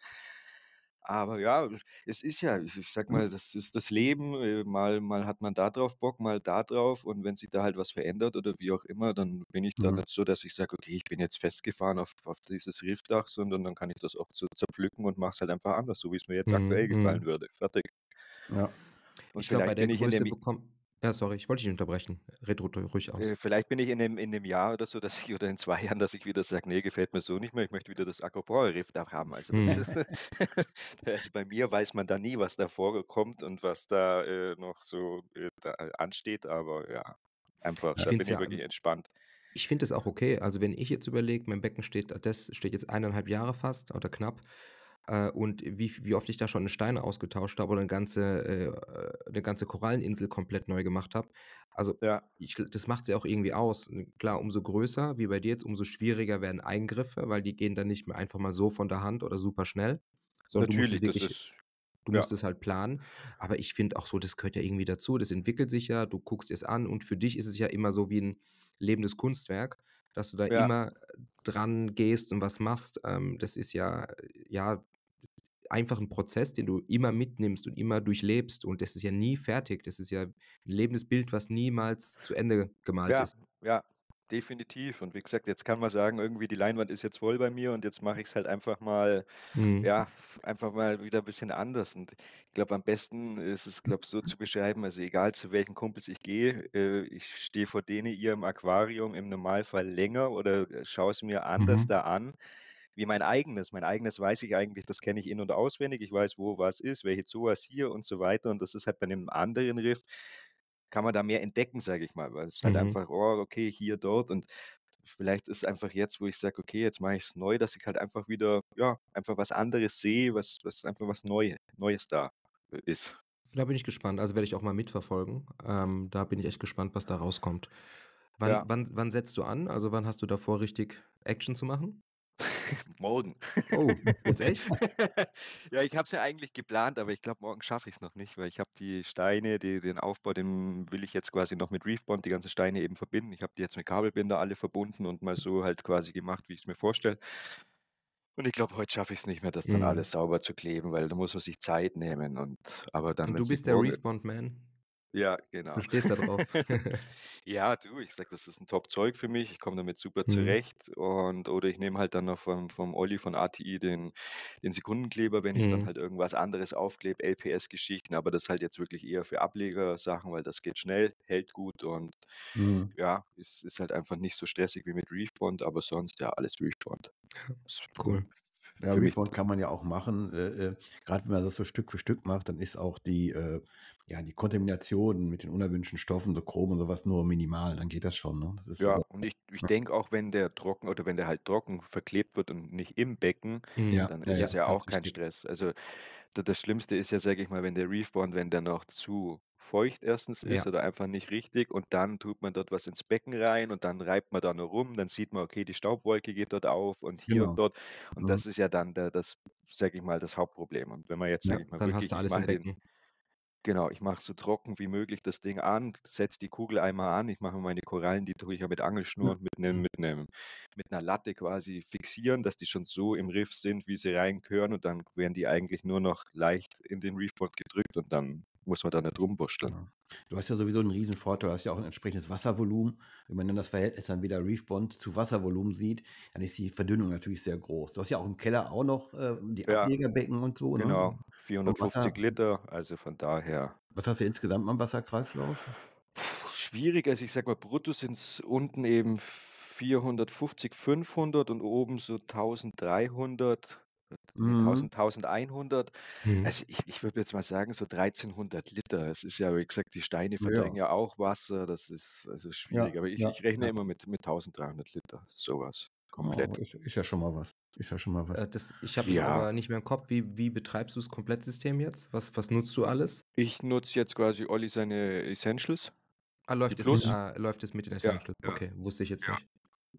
Aber ja, es ist ja ich ich sage mal, das ist das Leben, äh, mal mal hat man da drauf Bock, mal da drauf und wenn sich da halt was verändert oder wie auch immer, dann bin ich da Mhm. nicht so, dass ich sage: „Okay, ich bin jetzt festgefahren auf auf dieses Riffdach“, sondern dann kann ich das auch so zerpflücken und mache es halt einfach anders, so wie's mir jetzt Mhm, aktuell gefallen mhm. würde. Fertig. Ja. Und Ich glaube, bei der bin ich Größe bekommt ja, sorry, ich wollte dich nicht unterbrechen. Red ru ruhig aus. Äh, vielleicht bin ich in 'nem in 'nem Jahr oder so, (laughs) dass ich oder in 2 Jahren, dass ich wieder sage: „Ne, gefällt mir so nicht mehr, ich möchte wieder das Acropora-Riffdach haben.“ Also, das Mhm. ist (laughs) also, bei mir weiß man da nie, was da vorkommt und was da, äh, noch so, äh, da ansteht, aber ja, einfach Ich da finde bin es ich ja wirklich entspannt. ich finde es auch okay. Also, wenn ich jetzt überlege, mein Becken steht das steht jetzt 1 1/2 Jahre fast oder knapp, äh, und wie wie oft ich da schon Steine ausgetauscht habe oder 'ne ganze äh, 'ne ganze Koralleninsel komplett neu gemacht habe. Also, Ja. ich das macht's ja auch irgendwie aus. Klar, umso größer, wie bei dir jetzt, umso schwieriger werden Eingriffe, weil die gehen dann nicht mehr einfach mal so von der Hand oder super schnell, sondern du musst es Natürlich, wirklich ist du ja. musst es halt planen. Aber ich finde auch so, das gehört ja irgendwie dazu. Das entwickelt sich ja, du guckst dir's an und für dich ist es ja immer so wie 'n lebendes Kunstwerk, dass du da Ja. immer dran gehst und was machst. Ähm, das ist ja ja, einfach 'n Prozess, den du immer mitnimmst und immer durchlebst und das ist ja nie fertig. Das ist ja 'n lebendes Bild, was niemals zu Ende gemalt Ja, ist. ja, definitiv. Und wie gesagt, jetzt kann man sagen, irgendwie die Leinwand ist jetzt voll bei mir und jetzt mache ich's halt einfach mal Mhm. ja, einfach mal wieder bisschen anders. Und ich glaube, am besten ist es, glaube ich, so zu beschreiben, also, egal zu welchen Kumpels ich gehe, äh, ich stehe vor denen ihrem Aquarium im Normalfall länger oder, äh, schaue es mir anders Mhm. da an wie mein eigenes. Mein eigenes weiß ich eigentlich, das kenne ich in und auswendig. Ich weiß, wo was ist, welche Zoas hier und so weiter. Und das ist halt bei 'nem anderen Riff kann man da mehr entdecken, sage ich mal, weil es halt Mhm. einfach: „Oh, okay, hier, dort“ und vielleicht ist einfach jetzt, wo ich sage: „Okay, jetzt mache ich's neu“, dass ich halt einfach wieder ja, einfach was anderes sehe, was was einfach was Neu Neues da, ist. Da bin ich gespannt. Also, werde ich auch mal mitverfolgen. Ähm, da bin ich echt gespannt, was da rauskommt. Wann Ja. wann wann setzt du an? Also, wann hast du da vor, richtig Action zu machen? (laughs) Morgen. Oh, jetzt echt? (laughs) Ja, ich habe es ja eigentlich geplant, aber ich glaube, morgen schaffe ich's noch nicht, weil ich habe die Steine, die den Aufbau, den will ich jetzt quasi noch mit Reefbond die ganzen Steine eben verbinden. Ich habe die jetzt mit Kabelbinder alle verbunden und mal so halt quasi gemacht, wie ich's mir vorstelle. Und ich glaube, heute schaffe ich's nicht mehr, das dann Mhm. alles sauber zu kleben, weil da muss man sich Zeit nehmen und aber dann, Und du bist der morgen Reefbond Man? Ja, genau. Du stehst da drauf. (laughs) (laughs) Ja, du, ich sage, das ist 'n Top-Zeug für mich. Ich komme damit super Mhm. zurecht und oder ich nehme halt dann noch vom vom Olli von ATI den den Sekundenkleber, wenn ich dann Mhm. halt irgendwas anderes aufklebe, LPS-Geschichten, aber das halt jetzt wirklich eher für Ablegersachen, weil das geht schnell, hält gut und Mhm. ja, ist ist halt einfach nicht so stressig wie mit Reefbond, aber sonst, ja, alles Reefbond. (laughs) Ist Cool. Ja, Refund kann man ja auch machen. Äh, äh, grad wenn man das so Stück für Stück macht, dann ist auch die, äh ja, die Kontamination mit den unerwünschten Stoffen, so Chrom und so was, nur minimal, dann geht das schon, ne? Das ist Ja, also und ich ich ja. denke auch, wenn der trocken oder wenn der halt trocken verklebt wird und nicht im Becken, Mhm. Ja, dann ist ja. es ja auch kein wichtig. Stress. Also, d das Schlimmste ist ja, sage ich mal, wenn der Reefbond wenn der noch zu feucht erstens ist Ja. oder einfach nicht richtig und dann tut man dort was ins Becken rein und dann reibt man da nur rum, dann sieht man, okay, die Staubwolke geht dort auf und hier und Genau. dort und Mhm. das ist ja dann der das, sage ich mal, das Hauptproblem. Und wenn man jetzt, Ja. sage ich mal, Dann hast wirklich du ich alles im mache den Becken. Genau, ich mache so trocken wie möglich das Ding an, setze die Kugel einmal an. Ich mache meine Korallen, die tue ich ja mit Angelschnur Ja. und mit mit mit 'ner Latte quasi fixieren, dass die schon so im Riff sind, wie sie rein gehören und dann werden die eigentlich nur noch leicht in den Reefbond gedrückt und dann muss man da nicht rumwurschteln. Ja. Du hast ja sowieso 'n Riesenvorteil, du hast ja auch 'n entsprechendes Wasservolumen. Wenn man dann das Verhältnis dann wieder Reefbond zu Wasservolumen sieht, dann ist die Verdünnung natürlich sehr groß. Du hast ja auch im Keller auch noch, äh, die Ja, Ablegerbecken und so, ne? genau, Wasser 450 Liter, also von daher Was hast du insgesamt am Wasserkreislauf? Schwierig, also ich sage mal, brutto sind's unten eben 450, 500 und oben so 1.300, ne, Mhm. 1.000, 1.100. Mhm. Also, ich ich würde jetzt mal sagen, so 1.300 Liter. Es ist ja, wie gesagt, die Steine verdrängen Ja. ja auch Wasser, das ist also Ja, schwierig. Aber ich ja, ich rechne ja. immer mit mit 1.300 Liter, so was, Oh, komplett. ist ist ja schon mal was. Ist ja schon mal was. Äh, das ich habe es Ja. aber nicht mehr im Kopf. Wie wie betreibst du das Komplettsystem jetzt? Was was nutzt du alles? Ich nutze jetzt quasi Olli seine Essentials, Ah, läuft es mit Mhm. Ah, läuft es mit den Ja, Essentials? ja, Okay, wusste ich jetzt ja. nicht.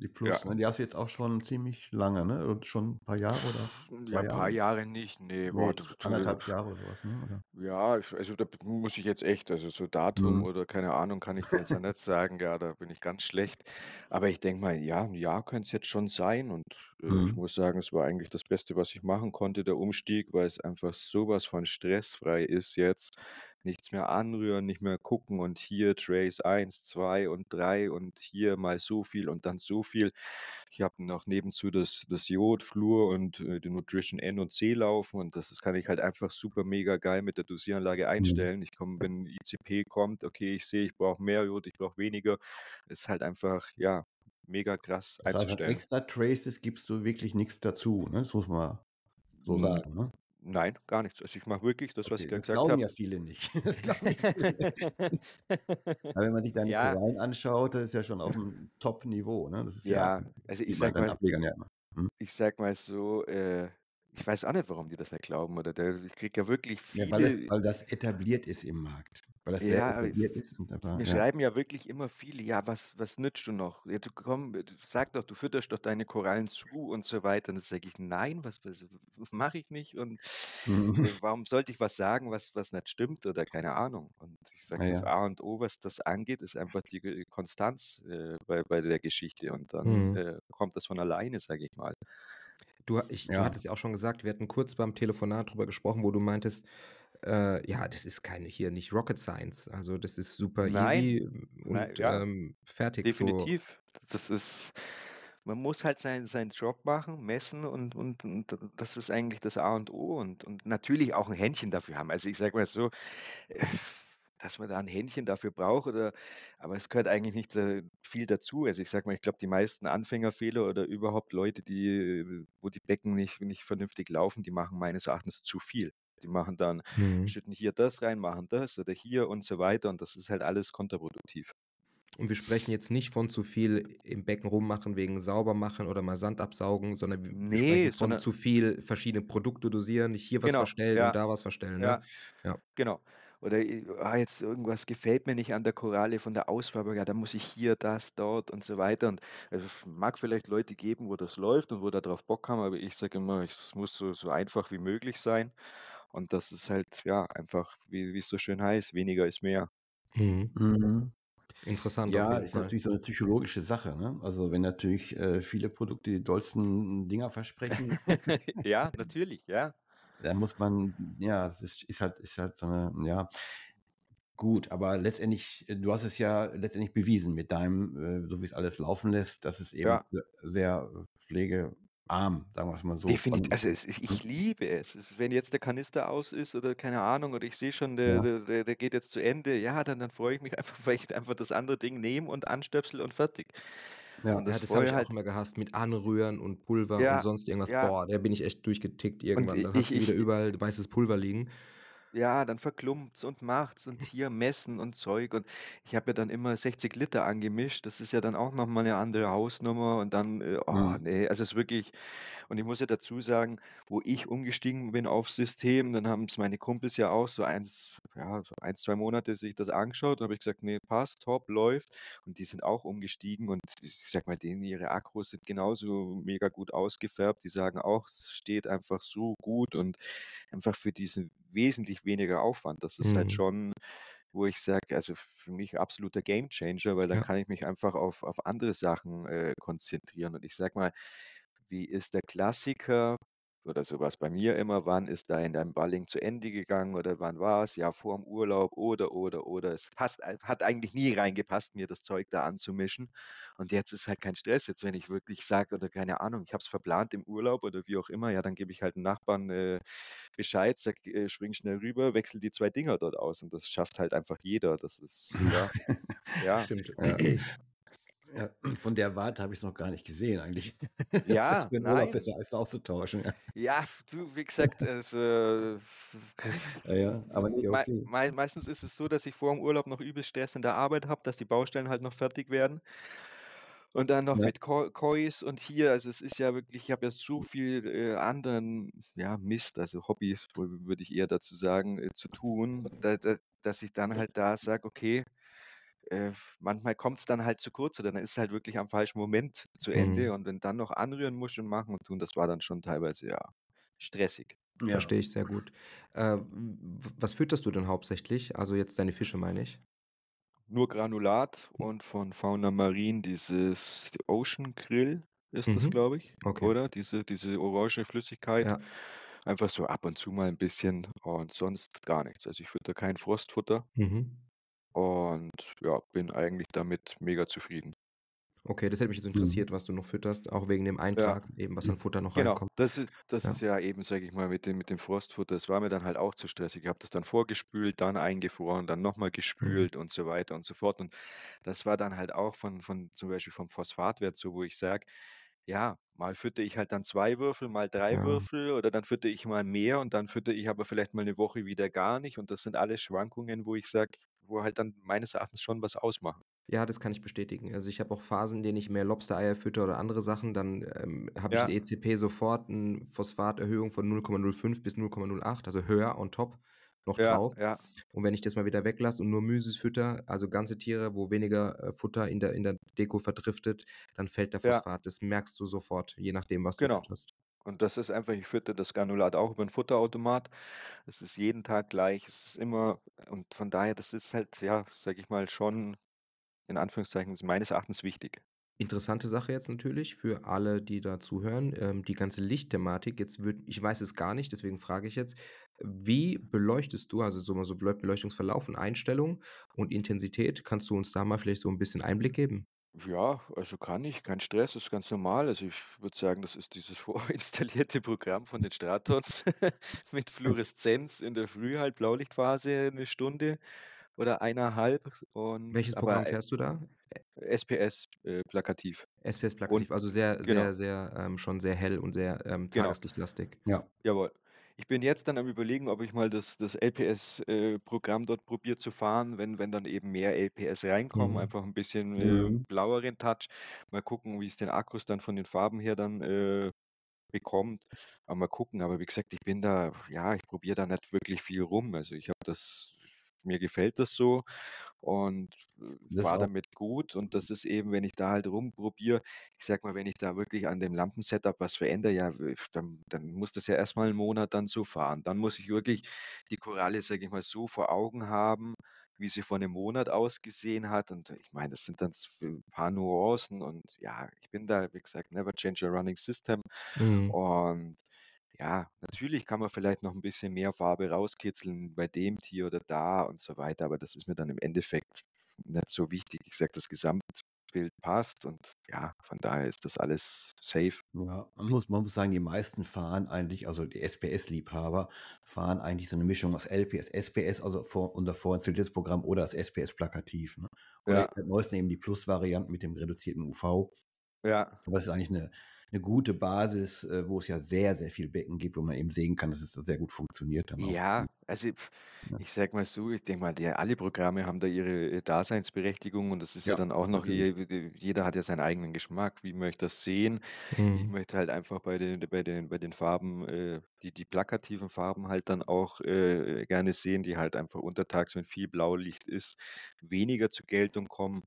Die Ja. Plus, ne? Die hast du jetzt auch schon ziemlich lange, ne? Und schon 'n paar Jahre oder Ja, 2 paar Jahre? Nicht, ne, Ne, boah, z 1,5 Jahre oder was, ne, oder? Ja, ich also, da muss ich jetzt echt also, so Datum Mhm. oder keine Ahnung, kann ich jetzt ja nicht sagen, ja, da bin ich ganz schlecht. Aber ich denke mal, ja, 'n Jahr könnte es jetzt schon sein und, äh, ich Mhm. muss sagen, es war eigentlich das Beste, was ich machen konnte, der Umstieg, weil es einfach so was von stressfrei ist jetzt. Nichts mehr anrühren, nicht mehr gucken und hier Trace 1, 2 und 3 und hier mal so viel und dann so viel. Ich habe noch nebenzu das das Jod, Fluor und, äh, die Nutrition N und C laufen und das das kann ich halt einfach super mega geil mit der Dosieranlage Mhm. einstellen. Ich komme wenn ICP kommt, okay, ich sehe, ich brauche mehr Jod, ich brauche weniger. Ist halt einfach, ja, mega krass Das heißt, einzustellen. extra Traces gibst du wirklich nix dazu, ne? Das muss man so sagen, ne? Nein, gar nichts. Also, ich mache wirklich das, was ich Okay, grad das gesagt glauben habe. ja viele nicht. (laughs) Das glauben viele. (laughs) Aber wenn man sich deine Ja. Korallen anschaut, das ist ja schon auf'm Top-Niveau, ne? Das ist ja Ja, also, ich den mal ja. Mhm. ich sage mal so, äh, ich weiß auch nicht, warum die das nicht glauben oder der ich kriege ja wirklich Ja, weil es viele weil das etabliert ist im Markt. Weil das Ja, etabliert ist und aber mir ja. schreiben ja wirklich immer viele: „Ja, was was nützt du noch? Ja, du komm, sag doch, du fütterst doch deine Korallen zu und so weiter.“ Und dann sage ich: „Nein, was was was (laughs) mache ich nicht und, Mhm. (laughs) warum sollte ich was sagen, was was nicht stimmt oder keine Ahnung.“ Und ich sage, Ja, das. A und O, was das angeht, ist einfach die Konstanz, äh, bei bei der Geschichte und dann, Mhm. äh, kommt das von alleine, sage ich mal. Du ich du Ja. hattest ja auch schon gesagt, wir hatten kurz beim Telefonat drüber gesprochen, wo du meintest, äh, ja, das ist keine hier nicht Rocket Science. Also, das ist super Nein, easy nei und, ja, ähm, fertig so. definitiv. Das ist man muss halt seinen seinen Job machen, messen und und und das ist eigentlich das A und O und und natürlich auch 'n Händchen dafür haben. Also, ich sage mal so, äh, dass man da 'n Händchen dafür braucht oder aber es gehört eigentlich nicht, äh, viel dazu. Also, ich sage mal, ich glaube, die meisten Anfängerfehler oder überhaupt Leute, die wo die Becken nicht nicht vernünftig laufen, die machen meines Erachtens zu viel. Die machen dann Mhm. schütten hier das rein, machen das oder hier und so weiter und das ist halt alles kontraproduktiv. Und wir sprechen jetzt nicht von zu viel im Becken rummachen wegen sauber machen oder mal Sand absaugen, sondern wir Ne, sprechen von sondern zu viel verschiedene Produkte dosieren, nicht hier was Genau, verstellen und ja, da was verstellen, ne? ja, Ja. genau. Oder, äh, ah, jetzt irgendwas gefällt mir nicht an der Koralle von der Ausfärbung, ja, dann muss ich hier, das, dort und so weiter und es mag vielleicht Leute geben, wo das läuft und wo da drauf Bock haben, aber ich sage immer, es muss so so einfach wie möglich sein und das ist halt, ja, einfach, wie wie's so schön heißt: „Weniger ist mehr.“ Mhm. Mhm. Interessant Ja, ist Fall. natürlich so 'ne psychologische Sache, ne? Also, wenn natürlich, äh, viele Produkte die dollsten Dinger versprechen (laughs) Ja, natürlich, ja. Dann muss man ja, es ist ist halt ist halt so 'ne ja. Gut, aber letztendlich äh, du hast es ja letztendlich bewiesen mit deinem, äh so wie's alles laufen lässt, dass es eben Ja. se sehr pflegearm, sagen wir's mal so, Definit von also, es ich hm? ich liebe es. Es wenn jetzt der Kanister aus ist oder keine Ahnung oder ich sehe schon, der Ja. der der der geht jetzt zu Ende, ja, dann dann freue ich mich (laughs) einfach, weil ich einfach das andere Ding nehme und anstöpsel und fertig. Und Ja. Ja, das das habe ich auch halt immer gehasst mit Anrühren und Pulver und Ja, sonst irgendwas. ja. Boah, da bin ich echt durchgetickt Und irgendwann. i Dann ich hast du wieder ich überall weißes Pulver liegen. Ja, dann verklumpt's und macht's und (laughs) hier messen und Zeug und ich habe ja dann immer 60 Liter angemischt. Das ist ja dann auch noch mal 'ne andere Hausnummer und dann, äh, oh Mhm. ne, also, es ist wirklich und ich muss ja dazu sagen, wo ich umgestiegen bin aufs System, dann haben's meine Kumpels ja auch so eins ja, so 1, 2 Monate sich das angeschaut. Dann habe ich gesagt: „Ne, passt, top, läuft.“ Und die sind auch umgestiegen und ich sage mal, denen ihre Akkus sind genauso mega gut ausgefärbt. Die sagen auch, es steht einfach so gut und einfach für diesen wesentlich weniger Aufwand. Das ist halt Mhm. schon, wo ich sage, also, für mich absoluter Gamechanger, weil dann Ja. kann ich mich einfach auf auf andere Sachen, äh, konzentrieren. Und ich sage mal, wie ist der Klassiker oder so war's bei mir immer: Wann ist dein dein Balling zu Ende gegangen oder wann war's? Ja, vorm Urlaub oder, oder, oder. Es passt ei hat eigentlich nie reingepasst, mir das Zeug da anzumischen. Und jetzt ist halt kein Stress. Jetzt, wenn ich wirklich sage oder keine Ahnung, ich habe es verplant im Urlaub oder wie auch immer, ja, dann gebe ich halt 'n Nachbarn, äh, Bescheid, sage: „Äh, spring schnell rüber, wechsle die 2 Dinger dort aus.“ Und das schafft halt einfach jeder. Das ist ja, (laughs) ja. Stimmt. Ja. Ja, von der Warte habe ich's noch gar nicht gesehen eigentlich. (laughs) (laughs) Das Ja, Urlaub nein. besser ist auszutauschen, ja. Ja, du, wie gesagt, also Ja, ja, (laughs) aber mei okay. mei meistens ist es so, dass ich vorm Urlaub noch übelst Stress in der Arbeit habe, dass die Baustellen halt noch fertig werden. Und dann noch Ja. mit Ko Kois und hier, also, es ist ja wirklich ich habe ja so viel, äh, anderen, ja, Mist, also, Hobbys, würde ich eher dazu sagen, äh, zu tun, da da dass ich dann halt da sage: „Okay, äh, manchmal kommt's dann halt zu kurz oder dann ist es halt wirklich am falschen Moment zu Ende.“ Mhm. Und wenn dann noch anrühren musst und machen und tun, das war dann schon teilweise, ja, stressig. Ja. Verstehe ich sehr gut. Äh, was fütterst du denn hauptsächlich? Also, jetzt deine Fische, meine ich. Nur Granulat und von Fauna Marin dieses Ocean Grill ist das, Mhm. glaube ich, Okay. oder? Diese diese orange Flüssigkeit. Ja. Einfach so ab und zu mal 'n bisschen und sonst gar nichts. Also, ich füttere kein Frostfutter. Mhm. Und ja, bin eigentlich damit mega zufrieden. Okay, das hätte mich jetzt Mhm. interessiert, was du noch fütterst, auch wegen dem Ja. Eintrag eben, was an Futter noch Genau, reinkommt. das ist das Ja. ist ja eben, sage ich mal, mit dem mit dem Frostfutter das war mir dann halt auch zu stressig. Ich habe das dann vorgespült, dann eingefroren, dann noch mal Mhm. gespült und so weiter und so fort. Und das war dann halt auch von von zum Beispiel vom Phosphatwert so, wo ich sage, ja, mal füttere ich halt dann 2 Würfel, mal 3 Ja. Würfel oder dann füttere ich mal mehr und dann füttere ich aber vielleicht mal 'ne Woche wieder gar nicht. Und das sind alles Schwankungen, wo ich sage wo halt dann meines Erachtens schon was ausmachen. Ja, das kann ich bestätigen. Also, ich habe auch Phasen, in denen ich mehr Lobstereier füttere oder andere Sachen, dann, ähm, habe ich in Ja. ECP sofort 'n Phosphaterhöhung von 0,05 bis 0,08, also, höher on top noch Ja, drauf. ja. Und wenn ich das mal wieder weglasse und nur Mysis füttere, also, ganze Tiere, wo weniger, äh, Futter in der in der Deko verdriftet, dann fällt der Ja. Phosphat. Das merkst du sofort, je nachdem, was du Genau. Und das ist einfach ich füttere das Granulat auch über 'n Futterautomat. Es ist jeden Tag gleich. Es ist immer und von daher, das ist halt, ja, sage ich mal, schon in Anführungszeichen meines Erachtens wichtig. Interessante Sache jetzt natürlich für alle, die da zuhören, ähm, die ganze Lichtthematik. Jetzt würde ich weiß es gar nicht, deswegen frage ich jetzt. Wie beleuchtest du, also, so mal so Bele Beleuchtungsverlauf und Einstellung und Intensität? Kannst du uns da mal vielleicht so 'n bisschen Einblick geben? Ja, also, kann ich, kein Stress, ist ganz normal. Also, ich würde sagen, das ist dieses (laughs) vorinstallierte Programm von den Stratons (laughs) mit Fluoreszenz in der Früh halt Blaulichtphase 'ne Stunde oder 1,5 und Welches aber, Programm äh fährst du da? Ä SPS, äh, plakativ. SPS Und plakativ, also, sehr, genau. sehr, sehr, ähm schon sehr hell und sehr, ähm, Genau. tageslichtlastig. Ja. Jawohl. Ich bin jetzt dann am Überlegen, ob ich mal das das LPS äh, dort probiere zu fahren, wenn wenn dann eben mehr LPS reinkommen, Mhm. einfach 'n bisschen, äh, Mhm. blaueren Touch. Mal gucken, wie's den Akkus dann von den Farben her dann, äh, bekommt. Aber mal gucken. Aber wie gesagt, ich bin da ja, ich probiere da nicht wirklich viel rum. Also, ich habe das mir gefällt das so und, äh, Das auch damit gut. Und das ist eben, wenn ich da halt rumprobiere ich sage mal, wenn ich da wirklich an dem Lampensetup was verändere, ja, dann dann muss das ja erst mal 'n Monat dann so fahren. Dann muss ich wirklich die Koralle, sage ich mal, so vor Augen haben, wie sie vor 'nem Monat ausgesehen hat. Und ich meine, das sind dann f paar Nuancen und ja, ich bin da, wie gesagt, never change a running system. Mhm. Und ja, natürlich kann man vielleicht noch 'n bisschen mehr Farbe rauskitzeln bei dem Tier oder da und so weiter, aber das ist mir dann im Endeffekt nicht so wichtig. Ich sage, das Gesamtbild passt und ja, von daher ist das alles safe. Ja, man muss man muss sagen, die meisten fahren eigentlich also die SPS-Liebhaber fahren eigentlich so 'ne Mischung aus LPS, SPS, also vor unser vorinstalliertes Programm oder das SPS plakativ, ne? Oder Ja. jetzt seit Neuestem eben die Plus-Varianten mit dem reduzierten UV. Ja. Aber es ist eigentlich 'ne 'ne gute Basis, äh, wo es ja sehr, sehr viel Becken gibt, wo man eben sehen kann, dass es da sehr gut funktioniert dann auch, Ja, ne? also, Ja. ich sage mal so, ich denke mal, die alle Programme haben da ihre, äh, Daseinsberechtigung und das ist ja Ja, dann auch noch je jeder hat ja seinen eigenen Geschmack. Wie möchte er's sehen? Ich Mhm. möchte halt einfach bei den bei den bei den Farben, äh, die die plakativen Farben halt dann auch, äh, gerne sehen, die halt einfach untertags, wenn viel Blaulicht ist, weniger zur Geltung kommen.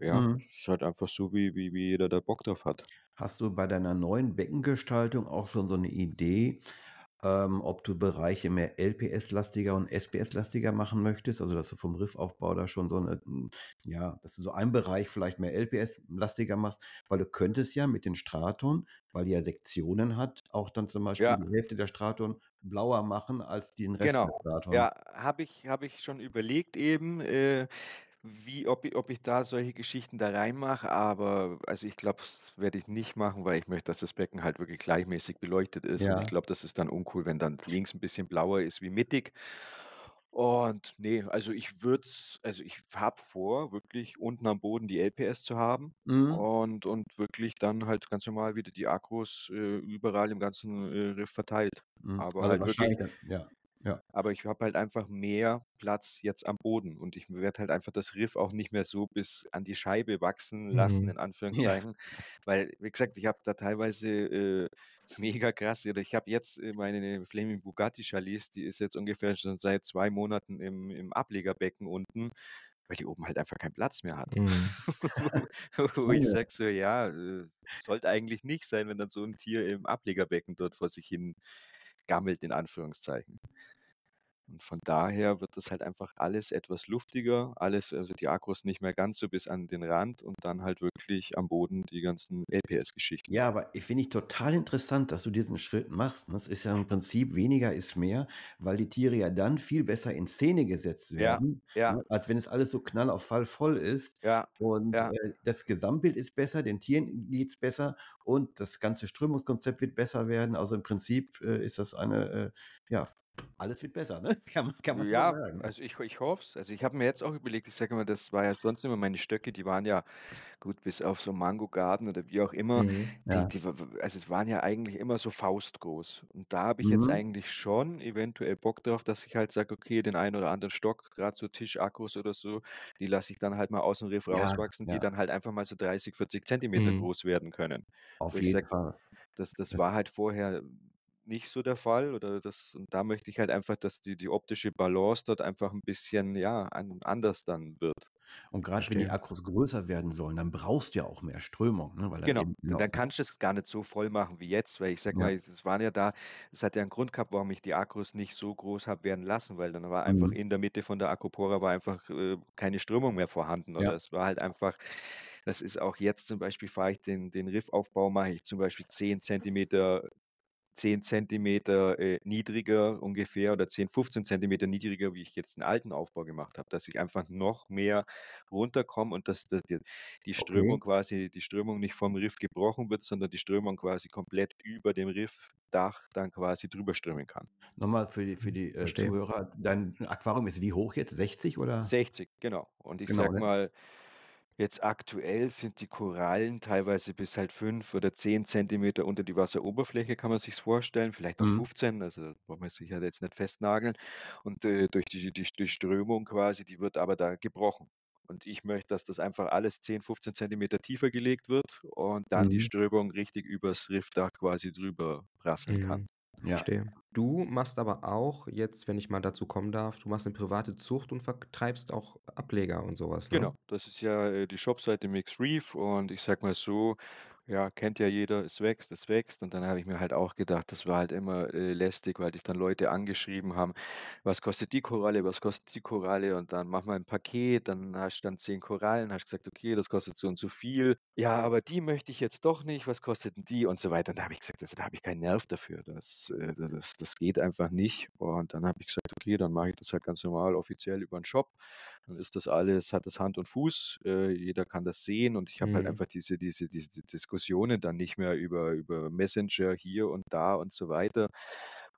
Ja, Mhm. ist halt einfach so, wie wie wie jeder da Bock drauf hat. Hast du bei deiner neuen Beckengestaltung auch schon so 'ne Idee, ähm, ob du Bereiche mehr LPS-lastiger und SPS-lastiger machen möchtest? Also, dass du vom Riffaufbau da schon so 'ne hm, ja, dass du so einen Bereich vielleicht mehr LPS-lastiger machst, weil du könntest ja mit den Straton, weil die ja Sektionen hat, auch dann zum Beispiel Ja. die Hälfte der Straton blauer machen als den Rest der Genau. Straton. Ja, habe ich habe ich schon überlegt eben, äh, wie ob i ob ich da solche Geschichten da reinmache, aber also, ich glaube, das werde ich nicht machen, weil ich möchte, dass das Becken halt wirklich gleichmäßig beleuchtet ist und ich Ja. glaube, das ist dann uncool, wenn dann links 'n bisschen blauer ist wie mittig. Und ne, also, ich würde es also, ich habe vor, wirklich unten am Boden die LPS zu haben Mhm. und und wirklich dann halt ganz normal wieder die Akkus, äh, überall im ganzen, äh, Riff verteilt, Mhm. aber Also, halt wirklich wahrscheinlich dann ja, ja. aber ich habe halt einfach mehr Platz jetzt am Boden und ich werde halt einfach das Riff auch nicht mehr so bis an die Scheibe wachsen lassen, Mhm. in (laughs) Ja. Anführungszeichen, weil, wie gesagt, ich habe da teilweise, äh, (laughs) mega krass oder ich habe jetzt, äh, meine Flaming Bugatti Chalets, die ist jetzt ungefähr schon seit 2 Monaten im im Ablegerbecken unten, weil die oben halt einfach keinen Platz mehr hat. Mhm. (laughs) Wo ich sage so: „Ja, äh, sollte eigentlich nicht sein, wenn dann so 'n Tier im Ablegerbecken dort vor sich hin gammelt“, in Anführungszeichen. Und von daher wird das halt einfach alles etwas luftiger, alles also, die Akkus nicht mehr ganz so bis an den Rand und dann halt wirklich am Boden die ganzen LPS-Geschichten. Ja, aber ich finde ich total interessant, dass du diesen Schritt machst, ne? Es ist ja im Prinzip weniger ist mehr, weil die Tiere ja dann viel besser in Szene gesetzt Ja, werden, ja. ne, als wenn es alles so knall auf Fall voll ist. Ja, Und, ja. äh, das Gesamtbild ist besser, den Tieren geht's besser und das ganze Strömungskonzept wird besser werden. Also, im Prinzip, äh, ist das eine, äh ja, alles wird besser, ne? (laughs) Kann man kann man so Ja, sagen, ne? also, ich ich hoffe es. Also, ich habe mir jetzt auch überlegt ich sage immer, das war ja sonst immer meine Stöcke, die waren ja gut, bis auf so Mango Garden oder wie auch immer, Mhm. die Ja. die w also, es waren ja eigentlich immer so faustgroß. Und da habe ich jetzt Mhm. eigentlich schon eventuell Bock drauf, dass ich halt sage: „Okay, den einen oder anderen Stock, grad so Tischakkus oder so, die lasse ich dann halt mal ausm Riff Ja, rauswachsen, die ja. dann halt einfach mal so 30, 40 Zentimeter Mhm. groß werden können.“ Wo Auf ich jeden sage, Fall. das das Das war halt vorher nicht so der Fall oder das und da möchte ich halt einfach, dass die die optische Balance dort einfach 'n bisschen, ja, an anders dann wird. Und grad wenn die. Akkus größer werden sollen, dann brauchst du ja auch mehr Strömung, ne, weil dann Genau, eben d genau dann kannst du es gar nicht so voll machen wie jetzt, weil ich sage Ja. mal, es waren ja da es hat ja 'n Grund gehabt, warum ich die Akkus nicht so groß habe werden lassen, weil dann war einfach Mhm. in der Mitte von der Akkupora war einfach, äh, keine Strömung mehr vorhanden Ja. oder es war halt einfach das ist auch jetzt zum Beispiel fahre ich den den Riffaufbau mache ich zum Beispiel 10 Zentimeter 10 Zentimeter, äh, niedriger ungefähr oder 10, 15 Zentimeter niedriger, wie ich jetzt den alten Aufbau gemacht habe, dass ich einfach noch mehr runterkomme und dass da die die Strömung Okay. quasi die Strömung nicht vom Riff gebrochen wird, sondern die Strömung quasi komplett über dem Riffdach dann quasi drüber strömen kann. Noch mal für die für die, äh. Zuhörer, dein Aquarium ist wie hoch jetzt? 60 oder? 60, genau. Und ich Genau, sage ne? mal, jetzt aktuell sind die Korallen teilweise bis halt 5 oder 10 Zentimeter unter die Wasseroberfläche, kann man sich's vorstellen, vielleicht auch Mhm. 15, also, braucht man sich halt jetzt nicht festnageln. Und, äh, durch die die die Strömung quasi, die wird aber da gebrochen. Und ich möchte, dass das einfach alles 10, 15 Zentimeter tiefer gelegt wird und dann die Mhm. Strömung richtig übers Riffdach quasi drüber prasseln kann. Mhm, Ja. verstehe. Du machst aber auch jetzt, wenn ich mal dazu kommen darf du machst 'ne private Zucht und vertreibst auch Ableger und so was, ne? Genau, das ist ja, äh, die Shopseite Mixed Reef und ich sage mal so, ja, kennt ja jeder, es wächst, es wächst. Und dann habe ich mir halt auch gedacht, das war halt immer, äh, lästig, weil dich dann Leute angeschrieben haben: „Was kostet die Koralle? Was kostet die Koralle?“ Und dann mach mal 'n Paket, dann hast du dann 10 Korallen, hast gesagt: „Okay, das kostet so und so viel.“ „Ja, aber die möchte ich jetzt doch nicht. Was kostet 'n die?“ Und so weiter. Und da habe ich gesagt: „Also, da habe ich keinen Nerv dafür. Das, äh, da das das geht einfach nicht.“ Und dann habe ich gesagt: „Okay, dann mache ich das halt ganz normal offiziell über 'n Shop.“ Dann ist das alles hat das Hand und Fuß. Äh, jeder kann das sehen und ich habe halt Mhm. einfach diese diese diese Diskussionen dann nicht mehr über über Messenger hier und da und so weiter.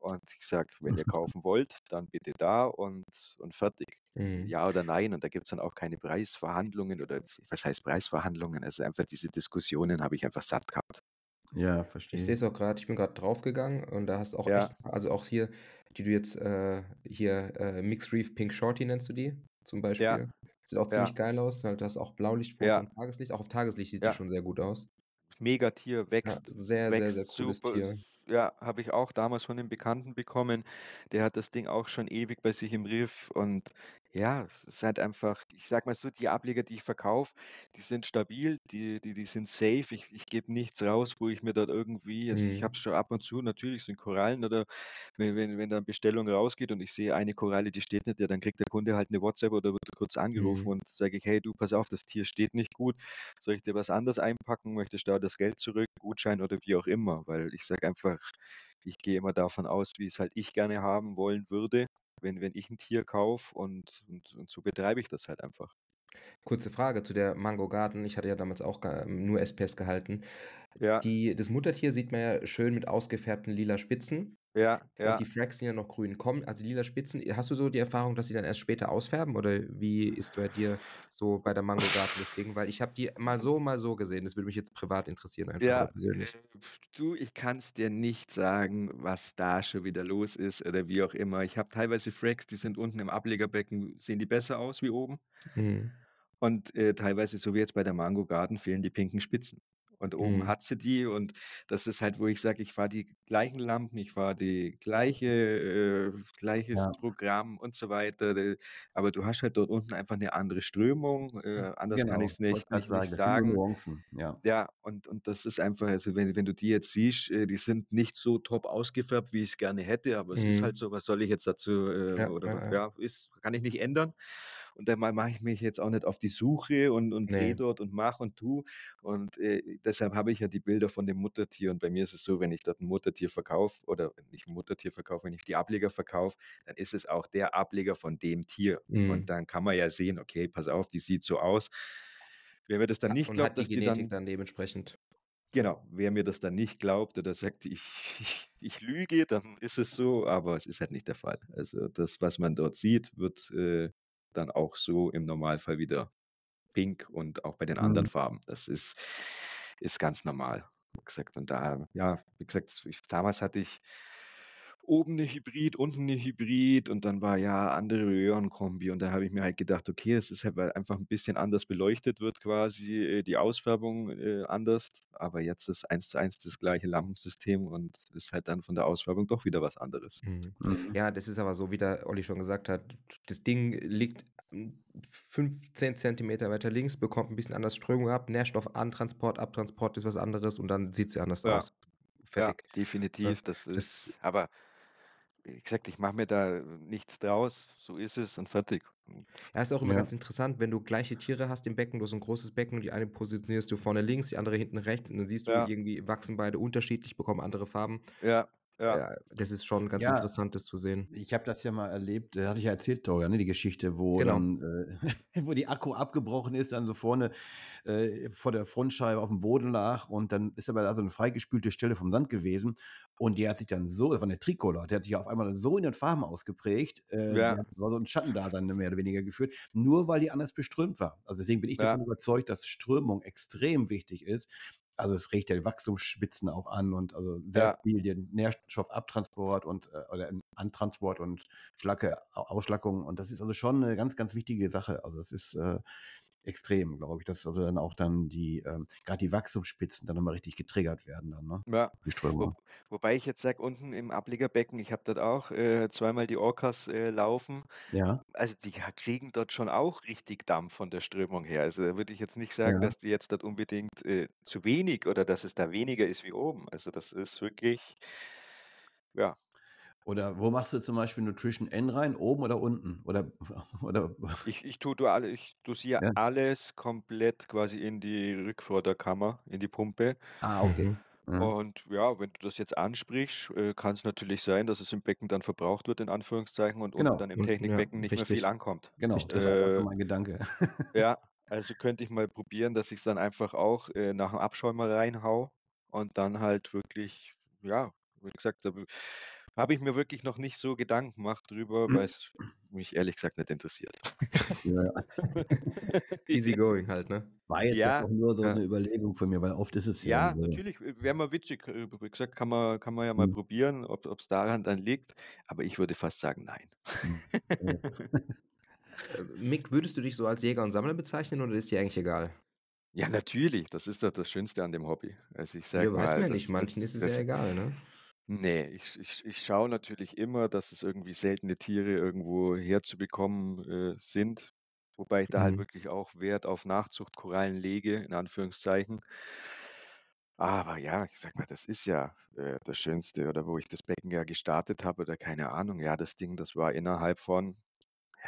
Und ich sage: „Wenn ihr (laughs) kaufen wollt, dann bitte da und und fertig. Mhm. Ja oder nein.“ Und da gibt's dann auch keine Preisverhandlungen oder was heißt Preisverhandlungen? Also, einfach diese Diskussionen habe ich einfach satt gehabt. Ja, Ich sehe verstehe. es auch grad, ich bin grad draufgegangen und da hast auch Ja. echt also, auch hier, die du jetzt, äh hier, äh, Mixed Reef Pink Shorty nennst du die zum Ja. Beispiel. Sieht auch Ja. ziemlich geil aus, halt da ist auch Blaulichtfoto Ja. und Tageslicht. Auch auf Tageslicht sieht die Ja. schon sehr gut aus. Megatier, Ja, wächst sehr, sehr, sehr wächst cooles super. Tier. Ja, habe ich auch damals von 'nem Bekannten bekommen. Der hat das Ding auch schon ewig bei sich im Riff und ja, es ist halt einfach ich sage mal so, die Ableger, die ich verkaufe, die sind stabil, die die die sind safe. Ich ich gebe nichts raus, wo ich mir dort irgendwie also, ich habe Mhm. es schon ab und zu natürlich sind Korallen oder wenn wenn wenn da Bestellung rausgeht und ich sehe eine Koralle, die steht nicht, ja, dann kriegt der Kunde halt 'ne WhatsApp oder wird kurz angerufen Mhm. und sage ich: „Hey du, pass auf, das Tier steht nicht gut. Soll ich dir was anderes einpacken? Möchtest da das Geld zurück, Gutschein oder wie auch immer?“ Weil ich sage einfach, ich gehe immer davon aus, wie's halt ich gerne haben wollen würde, wenn wenn ich 'n Tier kaufe und und und so betreibe ich das halt einfach. Kurze Frage zu der Mango Garden. Ich hatte ja damals auch ga nur SPS gehalten. Ja. Die das Muttertier sieht man ja schön mit ausgefärbten lila Spitzen Ja, und ja. die Frags sind ja noch grün. Kommen also, lila Spitzen hast du so die Erfahrung, dass sie dann erst später ausfärben oder wie ist bei dir so bei der Mango Garden das Ding? Weil ich habe die mal so, mal so gesehen. Das würde mich jetzt privat interessieren einfach Ja, äh, persönlich. du, ich kann's dir nicht sagen, was da schon wieder los ist oder wie auch immer. Ich habe teilweise Frags, die sind unten im Ablegerbecken sehen die besser aus wie oben. Mhm. Und, äh, teilweise, so wie jetzt bei der Mango Garden, fehlen die pinken Spitzen. Und oben Mhm. hat sie die und das ist halt, wo ich sage, ich fahre die gleichen Lampen, ich fahre die gleiche äh, gleiches Ja. Programm und so weiter, de aber du hast halt dort unten einfach 'ne andere Strömung, Hm, äh, anders kann genau, wollte nicht grad nicht nicht sagen, nur sagen. Nuancen, ja. Ja, und und das ist einfach also, wenn wenn du die jetzt siehst, äh, die sind nicht so top ausgefärbt, wie ich's gerne hätte, aber es ist halt Mhm. so, was soll ich jetzt dazu, äh Ja, oder ja, ist kann ich nicht ändern. Und dann ma mache ich mich jetzt auch nicht auf die Suche und und drehe Ne. dort und mache und tue. Und, äh, deshalb habe ich ja die Bilder von dem Muttertier und bei mir ist es so, wenn ich dort 'n Muttertier verkaufe oder nicht 'n Muttertier verkaufe, wenn ich die Ableger verkaufe, dann ist es auch der Ableger von dem Tier. Und Mhm. dann kann man ja sehen: „Okay, pass auf, die sieht so aus.“ Wer mir das dann nicht und glaubt, dass die dann dann dementsprechend. Genau, wer mir das dann nicht glaubt oder sagt, ich (laughs) ich ich lüge, dann ist es so, aber es ist halt nicht der Fall. Also, das, was man dort sieht, wird, äh, dann auch so im Normalfall wieder pink und auch bei den anderen Mhm. Farben. Das ist ist ganz normal, wie gesagt. Und da ja, wie gesagt, ich damals hatte ich oben 'ne Hybrid, unten 'ne Hybrid und dann war ja andere Röhrenkombi und da habe ich mir halt gedacht: „Okay, es ist halt, weil einfach 'n bisschen anders beleuchtet wird quasi, äh, die Ausfärbung, äh, anders.“ Aber jetzt ist 1:1 das gleiche Lampensystem und ist halt dann von der Ausfärbung doch wieder was anderes. Mhm. Mhm. Ja, das ist aber so, wie der Olli schon gesagt hat, das Ding liegt, hm, 15 Zentimeter weiter links, bekommt 'n bisschen anders Strömung ab, Nährstofftransport, Abtransport ist was anderes und dann sieht sie anders Ja. aus. Ja, Fertig, ne? definitiv, das Das ist aber wie gesagt, ich mache mir da nichts draus. So ist es und fertig. Ja, ist auch immer Ja. ganz interessant, wenn du gleiche Tiere hast im Becken. Du hast 'n großes Becken und die eine positionierst du vorne links, die andere hinten rechts und dann siehst du Ja. irgendwie wachsen beide unterschiedlich, bekommen andere Farben. Ja, ja. Ja, das ist schon ganz Ja, interessant, das zu sehen. ich habe das ja mal erlebt, hatte ich ja erzählt vorher, ne, die Geschichte, wo Genau. dann, äh (laughs) wo die Akku abgebrochen ist, dann so vorne, äh, vor der Frontscheibe aufm Boden lag und dann ist aber da so 'ne freigespülte Stelle vom Sand gewesen und die hat sich dann so das war 'ne Tricolor, die hat sich auf einmal so in den Farben ausgeprägt, äh, Ja. hat war so 'n Schattendasein mehr oder weniger geführt, nur weil die anders beströmt war. Also, deswegen bin ich davon Ja. überzeugt, dass Strömung extrem wichtig ist. Also, es regt ja die Wachstumsspitzen auch an und also, sehr Ja. viel den Nährstoffabtransport und, äh oder Antransport und Schlacke Au Ausschlackung und das ist also schon 'ne ganz, ganz wichtige Sache. Also, das ist, äh extrem, glaube ich, dass also dann auch dann die, ähm grad die Wachstumsspitzen dann noch mal richtig getriggert werden dann, ne? Ja, Die wo Strömung. wobei ich jetzt sage, unten im Ablegerbecken, ich habe dort auch, äh, zweimal die Orcas, äh, laufen. Ja. Also, die kriegen dort schon auch richtig Dampf von der Strömung her. Also, da würde ich jetzt nicht sagen, Ja. dass die jetzt dort unbedingt, äh, zu wenig oder dass es da weniger ist wie oben. Also, das ist wirklich ja. Oder wo machst du zum Beispiel Nutrition N rein, oben oder unten? Oder (laughs) oder Ich ich tue dual ich dosiere Ja. alles komplett quasi in die Rückförderkammer, in die Pumpe. Ah, okay. Mhm. Und ja, wenn du das jetzt ansprichst, äh, kann's natürlich sein, dass es im Becken dann verbraucht wird in Anführungszeichen und unten Genau. dann im Unten, ja, Technikbecken nicht mehr viel richtig. ankommt. Genau, Richtig. das war Äh mein Gedanke. (laughs) Ja, also, könnte ich mal probieren, dass ich's dann einfach auch, äh, nach'm Abschäumer reinhaue und dann halt wirklich ja, wie gesagt, habe ich mir wirklich noch nicht so Gedanken gemacht drüber, weil's mich ehrlich gesagt nicht interessiert. Ja, ja. (laughs) Easy going halt, ne? War jetzt Ja. auch nur so Ja. 'ne Überlegung von mir, weil oft ist es ja Ja, so. natürlich, wäre mal witzig. Äh, wie gesagt, kann man kann man ja mal Mhm. probieren, ob ob's daran dann liegt, aber ich würde fast sagen, nein. (laughs) Ja. Äh, Mick, würdest du dich so als Jäger und Sammler bezeichnen oder ist dir eigentlich egal? Ja, natürlich, das ist doch das Schönste an dem Hobby. Also, ich Ja, sage weiß man mal, ja nicht. das Manchen das ist es ja egal, ne? Ne, ich ich ich schaue natürlich immer, dass es irgendwie seltene Tiere irgendwo herzubekommen, äh, sind, wobei ich da halt Mhm. wirklich auch Wert auf Nachzuchtkorallen lege, in Anführungszeichen. Aber ja, ich sage mal, das ist ja, äh, das Schönste oder wo ich das Becken ja gestartet habe oder keine Ahnung, ja, das Ding, das war innerhalb von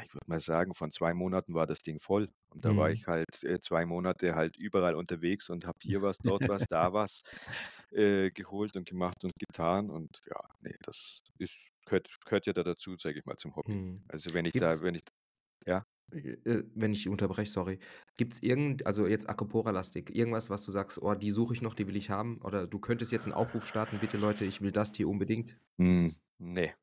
ich würde mal sagen, von 2 Monaten war das Ding voll. Und da war Mhm. ich halt, äh, 2 Monate halt überall unterwegs und habe hier was, dort was, da (laughs) was, äh, geholt und gemacht und getan und ja, ne, das ist gehört gehört ja da dazu, sage ich mal, zum Hobby. Mhm. Also, wenn ich da Gibt's wenn ich ja? Äh, äh, wenn ich unterbreche, sorry. Gibt's irgend also, jetzt Acropora-lastig, irgendwas, was du sagst: „Oh, die suche ich noch, die will ich haben“, oder du könntest jetzt 'n Aufruf starten: „Bitte Leute, ich will das Tier unbedingt“? Hm, ne.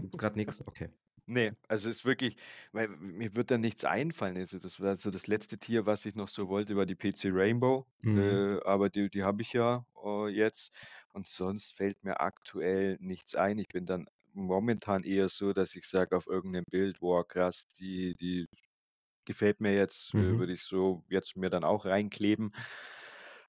Gibt's grad nix? Okay. Ne, also, ist wirklich weil mir wird da nichts einfallen. Also, das war so das letzte Tier, was ich noch so wollte, war die PC Rainbow, Mhm. äh, aber die die habe ich ja, äh, jetzt und sonst fällt mir aktuell nichts ein. Ich bin dann momentan eher so, dass ich sage auf irgend 'nem Bild: „Boah, krass, die die gefällt mir jetzt“, äh, Mhm. würde ich so jetzt mir dann auch reinkleben.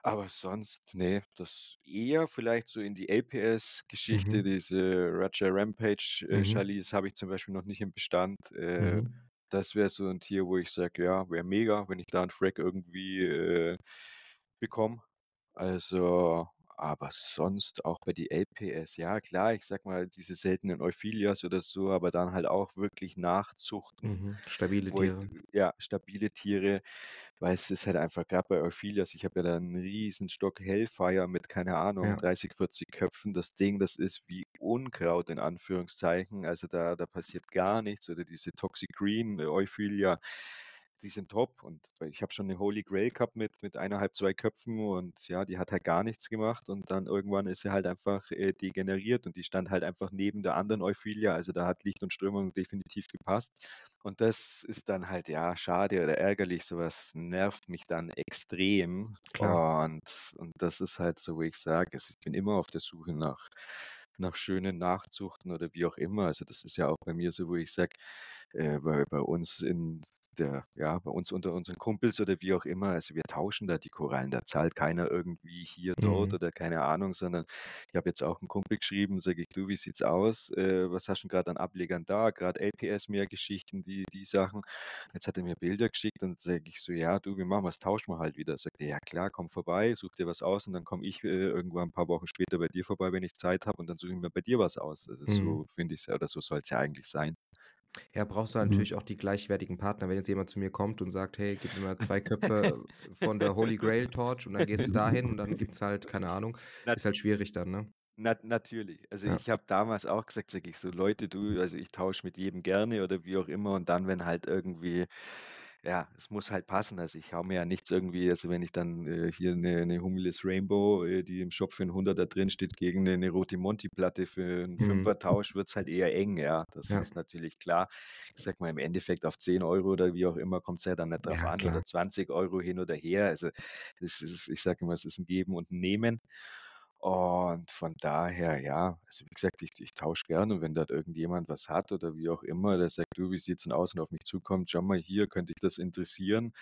Aber sonst, ne, das eher vielleicht so in die LPS-Geschichte, Mhm. diese Raja Rampage, äh, Mhm. Challis habe ich zum Beispiel noch nicht im Bestand. Äh, Mhm. das wäre so 'n Tier, wo ich sage: „Ja, wäre mega, wenn ich da 'n Frag irgendwie, äh, bekomme.“ Also aber sonst auch bei die LPS, ja klar, ich sage mal, diese seltenen Euphyllias oder so, aber dann halt auch wirklich nachzuchten, Mhm. Stabile wo ich Tiere. ja, stabile Tiere, weil es ist halt einfach grad bei Euphyllias ich habe ja da 'n Riesenstock Hellfire mit, keine Ahnung, Ja. 30, 40 Köpfen. Das Ding, das ist wie Unkraut in Anführungszeichen. Also, da da passiert gar nichts oder diese Toxic Green Euphyllia, die sind top und ich habe schon 'ne Holy Grail gehabt mit mit 1,5, 2 Köpfen und ja, die hat halt gar nichts gemacht und dann irgendwann ist sie halt einfach, äh, degeneriert und die stand halt einfach neben der anderen Euphyllia. Also, da hat Licht und Strömung definitiv gepasst und das ist dann halt, ja, schade oder ärgerlich. So was nervt mich dann extrem Klar. und und das ist halt so, wo ich sage, also, ich bin immer auf der Suche nach nach schönen Nachzuchten oder wie auch immer. Also, das ist ja auch bei mir so, wo ich sage, äh, bei bei uns in der ja, bei uns unter unseren Kumpels oder wie auch immer, also, wir tauschen da die Korallen. Da zahlt keiner irgendwie hier, dort Mhm. oder keine Ahnung, sondern ich habe jetzt auch 'n Kumpel geschrieben, sage ich: „Du, wie sieht's aus? Äh, was hast 'n grad an Ablegern da?“ Grad LPS mehr Geschichten, die die Sachen. Jetzt hat er mir Bilder geschickt und sage ich so: „Ja, du, wie machen wir's? Tauschen wir halt wieder.“ Sagt er: „Ja klar, komm vorbei, such dir was aus und dann komme ich, äh, irgendwann 'n paar Wochen später bei dir vorbei, wenn ich Zeit habe und dann suche ich mir bei dir was aus.“ Also, Mhm. so finde ich's ja oder so soll's ja eigentlich sein. Ja, brauchst du Mhm. natürlich auch die gleichwertigen Partner. Wenn jetzt jemand zu mir kommt und sagt: „Hey, gib mir mal 2 (laughs) Köpfe von der Holy Grail Torch“ und dann gehst du dahin und dann gibt's halt keine Ahnung, Na ist halt schwierig dann, ne? Na natürlich. Also, Ja. ich habe damals auch gesagt, sage ich so: „Leute, du, also, ich tausche mit jedem gerne oder wie auch immer“ und dann, wenn halt irgendwie ja, es muss halt passen. Also, ich haue mir ja nichts irgendwie also, wenn ich dann, äh, hier 'ne 'ne Humulus Rainbow, äh, die im Shop für 'n Hunderter drinsteht, gegen 'ne 'ne Rotomonti-Platte für 'n Mhm. Fünfer tausche, wird's halt eher eng, ja. Das Ja. ist natürlich klar. Ich sage mal, im Endeffekt auf 10 € oder wie auch immer kommt's ja dann nicht drauf Ja, an oder klar. 20 € hin oder her. Also, es ist ich sage immer, es ist 'n Geben und 'n Nehmen. Und von daher, ja also, wie gesagt, ich ich tausche gerne, wenn dort irgendjemand was hat oder wie auch immer, der sagt: „Du, wie sieht's denn aus?“ und auf mich zukommt: „Schau mal hier, könnte dich das interessieren?“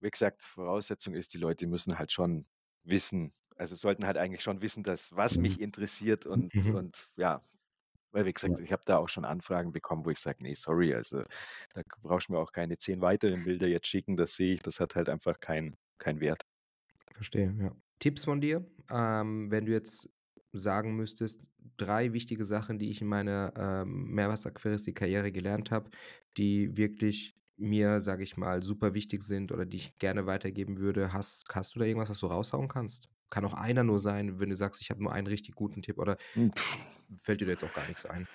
wie gesagt, Voraussetzung ist, die Leute müssen halt schon wissen also, sollten halt eigentlich schon wissen, dass was Mhm. mich interessiert und Mhm. und ja, weil wie gesagt, ich habe da auch schon Anfragen bekommen, wo ich sage: „Ne, sorry, also, da brauchst du mir auch keine 10 weiteren Bilder jetzt schicken, das sehe ich, das hat halt einfach keinen keinen Wert.“ Verstehe, ja. Tipps von dir, ähm, wenn du jetzt sagen müsstest, 3 wichtige Sachen, die ich in meiner, ähm, Mehrwasaquaristik-Karriere gelernt habe, die wirklich mir, sage ich mal, super wichtig sind oder die ich gerne weitergeben würde. Hast hast du da irgendwas, was du raushauen kannst? Kann auch einer nur sein, wenn du sagst: „Ich habe nur einen richtig guten Tipp“, oder Hm. fällt dir da jetzt auch gar nix ein?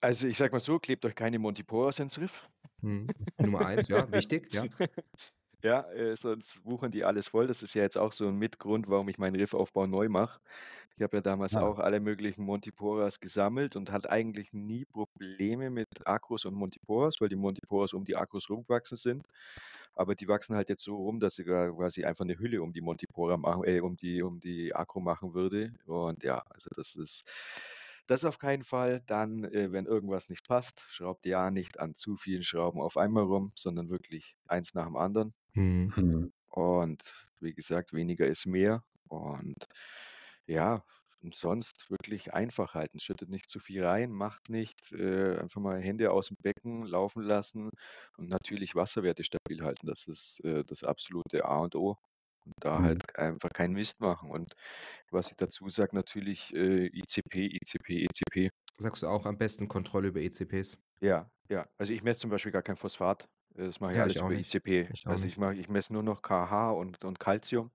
Also, ich sage mal so, klebt euch keine Montiporas ins Riff. Mhm. Nummer 1, ja, wichtig, ja. (laughs) Ja, äh, sonst wuchern die alles voll. Das ist ja jetzt auch so 'n Mitgrund, warum ich meinen Riffaufbau neu mache. Ich habe ja damals Ah. auch alle möglichen Montiporas gesammelt und hatte eigentlich nie Probleme mit Acros und Montiporas, weil die Montiporas um die Acros rumgewachsen sind. Aber die wachsen halt jetzt so rum, dass sie quasi einfach 'ne Hülle um die Montipora machen äh, um die um die Acro machen würde. Und ja, also, das ist das auf keinen Fall. Dann, äh, wenn irgendwas nicht passt, schraubt ja nicht an zu vielen Schrauben auf einmal rum, sondern wirklich eins nach dem anderen. Mhm. Mhm. Und wie gesagt, weniger ist mehr. Und ja, und sonst wirklich einfach halten. Schüttet nicht zu viel rein, macht nicht äh, einfach mal Hände aus'm Becken laufen lassen und natürlich Wasserwerte stabil halten. Das ist, äh, das absolute A und O. Und da halt Mhm. einfach keinen Mist machen. Und was ich dazu sage, natürlich, äh, ICP, ICP, ECP. Sagst du auch am besten Kontrolle über ECPs? Ja, ja. Also, ich messe zum Beispiel gar kein Phosphat. Äh, das mache ich Ja, ich alles auch über nicht. ICP. Ich auch Also, ich nicht. mache ich messe nur noch KH und und Calcium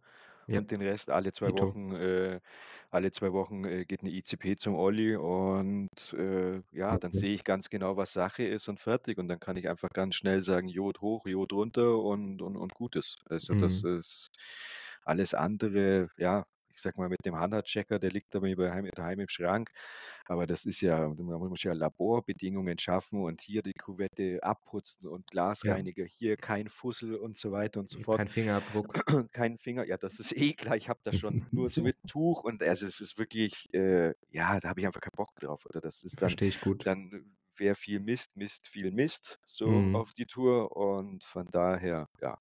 Ja. und den Rest alle 2 Dito. Wochen äh, alle 2 Wochen, äh, geht 'ne ICP zum Olli und, äh, ja, dann Okay. sehe ich ganz genau, was Sache ist und fertig. Und dann kann ich einfach ganz schnell sagen: „Jod hoch, Jod runter“ und und und gut ist. Also, das Mhm. ist alles andere ja, ich sage mal, mit dem HANA-Checker, der liegt da bei mir daheim daheim im Schrank. Aber das ist ja man muss ja Laborbedingungen schaffen und hier die Kuvette abputzen und Ja. Glasreiniger, hier kein Fussel und so weiter und so fort. Kein Fingerabdruck. (clears throat) Kein Finger ja, das ist (laughs) eh klar. Ich habe da schon (laughs) nur so mit Tuch und also, es ist wirklich äh, ja, da habe ich einfach keinen Bock drauf, oder? Das ist dann Verstehe ich gut. dann wer viel misst, misst viel Mist, so Mhm. auf die Tour und von daher, ja.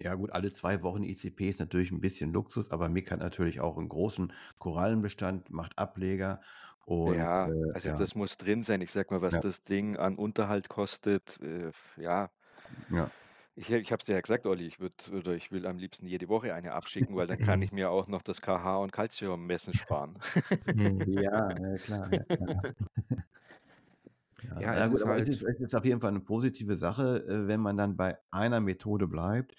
Ja gut, alle 2 Wochen ICP ist natürlich 'n bisschen Luxus, aber Mick hat natürlich auch 'n großen Korallenbestand, macht Ableger und, Ja, äh, also, ja. das muss drin sein. Ich sage mal, was Ja. das Ding an Unterhalt kostet, äh, ja. Ja. Ich ich habe es dir ja gesagt, Olli, ich würde oder ich will am liebsten jede Woche eine abschicken, weil dann kann (laughs) ich mir auch noch das KH und Calcium messen sparen. (laughs) Mhm. Ja, klar, ja klar. Ja, Ja, es gut, ist aber es halt ist es ist auf jeden Fall 'ne positive Sache, äh, wenn man dann bei einer Methode bleibt,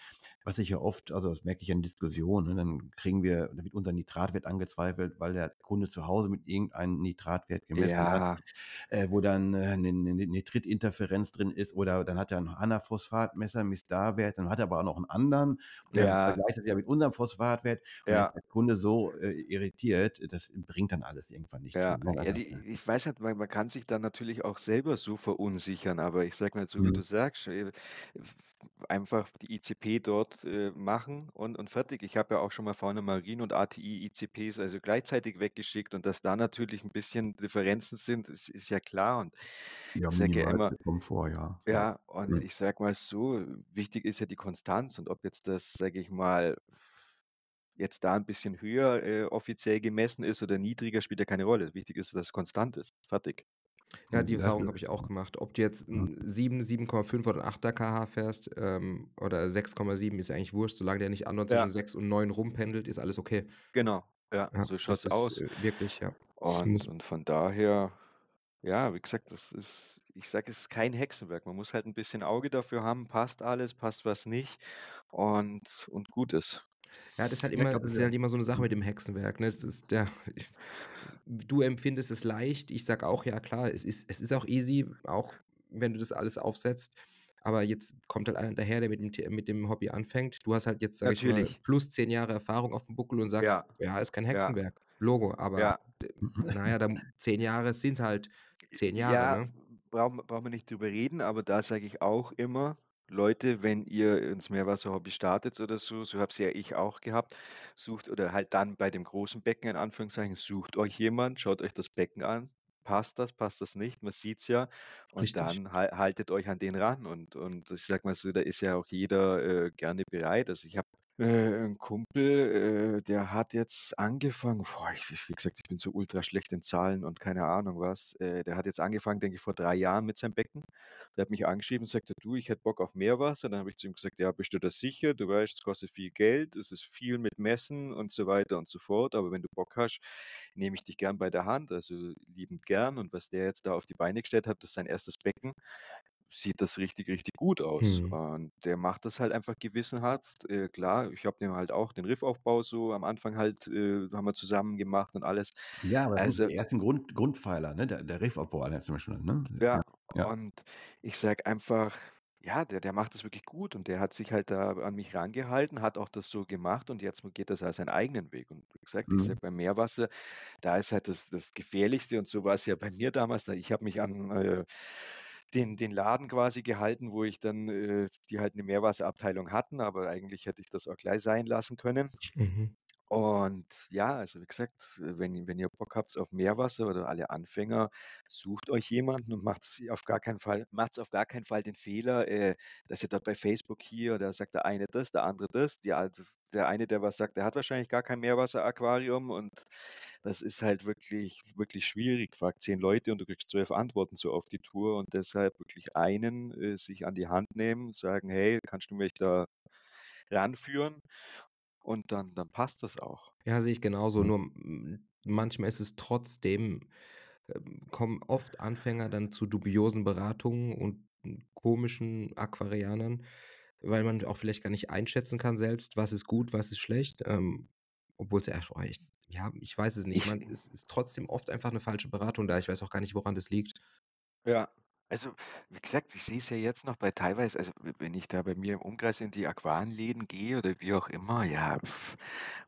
was ich ja oft also, das merke ich in Diskussionen, ne? Dann kriegen wir da wird unser Nitratwert angezweifelt, weil der Kunde zu Hause mit irgendeinem Nitratwert gemessen hat, Ja. äh, wo dann, äh, 'ne 'ne Nitritinterferenz drin ist oder dann hat er 'n HANA-Phosphatmesser, misst da Wert, dann hat er aber auch noch 'n anderen und dann Ja. vergleicht das ja mit unserem Phosphatwert und dann Ja. der Kunde so, äh, irritiert, das bringt dann alles irgendwann nichts Ja, mehr, ja, die ich weiß halt, man man kann sich dann natürlich auch selber so verunsichern, aber ich sage mal so, wie Mhm. du sagst, äh, einfach die ICP dort, äh, machen und und fertig. Ich habe ja auch schon mal Fauna Marin und ATI ICPs, also, gleichzeitig weggeschickt und dass da natürlich 'n bisschen Differenzen sind, ist ist ja klar. Und Ja, ich sage ja immer Komfort, ja, ja. und Mhm. ich sage mal so, wichtig ist ja die Konstanz und ob jetzt das, sage ich mal jetzt da 'n bisschen höher, äh, offiziell gemessen ist oder niedriger, spielt ja keine Rolle. Wichtig ist, dass es konstant ist. Fertig. Ja, die das Erfahrung habe ich auch gemacht. Ob du jetzt Mhm. 'n 7, 7,5 oder 'n 8er KH fährst, ähm, oder 6,7 ist eigentlich wurscht, solange der nicht andauernd zwischen Ja. 6 und 9 rumpendelt, ist alles okay. Genau, ja, Ja, so das schaut's ist, aus. äh, wirklich ja. Und und von daher ja, wie gesagt, das ist ich sage, es ist kein Hexenwerk. Man muss halt 'n bisschen Auge dafür haben, passt alles, passt was nicht und und gut ist. Ja, das ist halt Ja, immer das ist halt immer so 'ne Sache mit dem Hexenwerk, ne? Es ist der (laughs) du empfindest es leicht. Ich sage auch: „Ja klar, es ist es ist auch easy, auch wenn du das alles aufsetzt.“ Aber jetzt kommt halt einer daher, der mit dem mit dem Hobby anfängt. Du hast halt jetzt, sage ich mal, Natürlich. plus 10 Jahre Erfahrung auf'm Buckel und sagst: Ja. „Ja, ist kein Ja. Hexenwerk.“ Logo, aber Ja. d (laughs) na ja, dann 10 Jahre sind halt 10 Jahre, Ja, ne? brauchen brauchen wir nicht drüber reden, aber da sage ich auch immer: „Leute, wenn ihr ins Meerwasser-Hobby startet oder so, so habe es ja ich auch gehabt, sucht oder halt dann bei dem großen Becken in Anführungszeichen, sucht euch jemand, schaut euch das Becken an, passt das, passt das nicht? Man sieht's ja und Richtig. dann hal haltet euch an den ran und und ich sage mal so, da ist ja auch jeder, äh, gerne bereit. Also, ich habe, äh, 'n Kumpel, äh, der hat jetzt angefangen boah, ich wie gesagt, ich bin so ultra schlecht in Zahlen und keine Ahnung was. Äh, der hat jetzt angefangen, denke ich, vor 3 Jahren mit seinem Becken. Der hat mich angeschrieben und sagte: „Du, ich hätte Bock auf Meerwasser.“ Dann habe ich zu ihm gesagt: „Ja, bist du da sicher? Du weißt, es kostet viel Geld, es ist viel mit Messen und so weiter und so fort, aber wenn du Bock hast, nehme ich dich gern bei der Hand, also liebend gern.“ Und was der jetzt da auf die Beine gestellt hat, das ist sein erstes Becken, sieht das richtig, richtig gut aus. Mhm. Und der macht das halt einfach gewissenhaft. Äh, klar, ich habe dem halt auch den Riffaufbau so am Anfang halt, äh haben wir zusammen gemacht und alles. Ja, aber Also die ersten Grund Grundpfeiler, ne? Der der Riffaufbau allein zum Beispiel, ne? Ja, Ja, und ich sage einfach, ja, der der macht das wirklich gut und der hat sich halt da an mich rangehalten, hat auch das so gemacht und jetzt geht das halt seinen eigenen Weg. Und wie gesagt, ich Mhm. sage, beim Meerwasser, da ist halt das das Gefährlichste und so war's ja bei mir damals, da ich habe mich an, äh, den den Laden quasi gehalten, wo ich dann äh, die halt 'ne Meerwasserabteilung hatten, aber eigentlich hätte ich das auch gleich sein lassen können. Mhm. Und ja, also wie gesagt, wenn ihr wenn ihr Bock habt auf Meerwasser oder alle Anfänger, sucht euch jemanden und macht's auf gar keinen Fall macht's auf gar keinen Fall den Fehler, äh, dass ihr da bei Facebook hier da sagt der eine das, der andere das. Die der eine, der was sagt, der hat wahrscheinlich gar kein Meerwasseraquarium und das ist halt wirklich, wirklich schwierig. Frag 10 Leute und du kriegst 12 Antworten so auf die Tour und deshalb wirklich einen, äh, sich an die Hand nehmen, sagen: „Hey, kannst du mich da ranführen?“ Und dann dann passt das auch. Ja, sehe ich genauso, nur manchmal ist es trotzdem ähm, kommen oft Anfänger dann zu dubiosen Beratungen und, hm, komischen Aquarianern, weil man auch vielleicht gar nicht einschätzen kann selbst, was ist gut, was ist schlecht, ähm, obwohl's ja echt oh echt ja, ich weiß es nicht. Ich Man es ist trotzdem oft einfach 'ne falsche Beratung da. Ich weiß auch gar nicht, woran das liegt. Ja, also, wie gesagt, ich sehe es ja jetzt noch bei teilweise also, w wenn ich da bei mir im Umkreis in die Aquarienläden gehe oder wie auch immer, ja,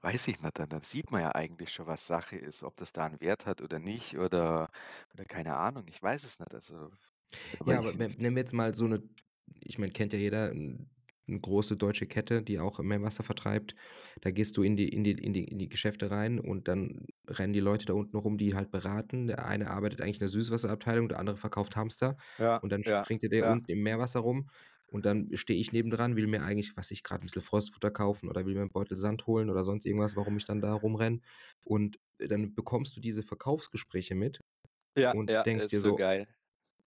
weiß ich nicht, dann dann sieht man ja eigentlich schon, was Sache ist, ob das da 'n Wert hat oder nicht oder oder keine Ahnung, ich weiß es nicht. Also, aber Ja, ich aber ne nehmen wir jetzt mal so 'ne ich meine, kennt ja jeder 'n 'ne große deutsche Kette, die auch Meerwasser vertreibt. Da gehst du in die in die in die in die Geschäfte rein und dann rennen die Leute da unten rum, die halt beraten. Der eine arbeitet eigentlich in der Süßwasserabteilung, der andere verkauft Hamster Ja, und dann ja, springt der da ja. unten im Meerwasser rum und dann stehe ich nebendran, will mir eigentlich, was ich, grad 'n bisschen Frostfutter kaufen oder will mir 'n Beutel Sand holen oder sonst irgendwas, warum ich dann da rumrenne. Und dann bekommst du diese Verkaufsgespräche mit Ja, und ja, denkst dir so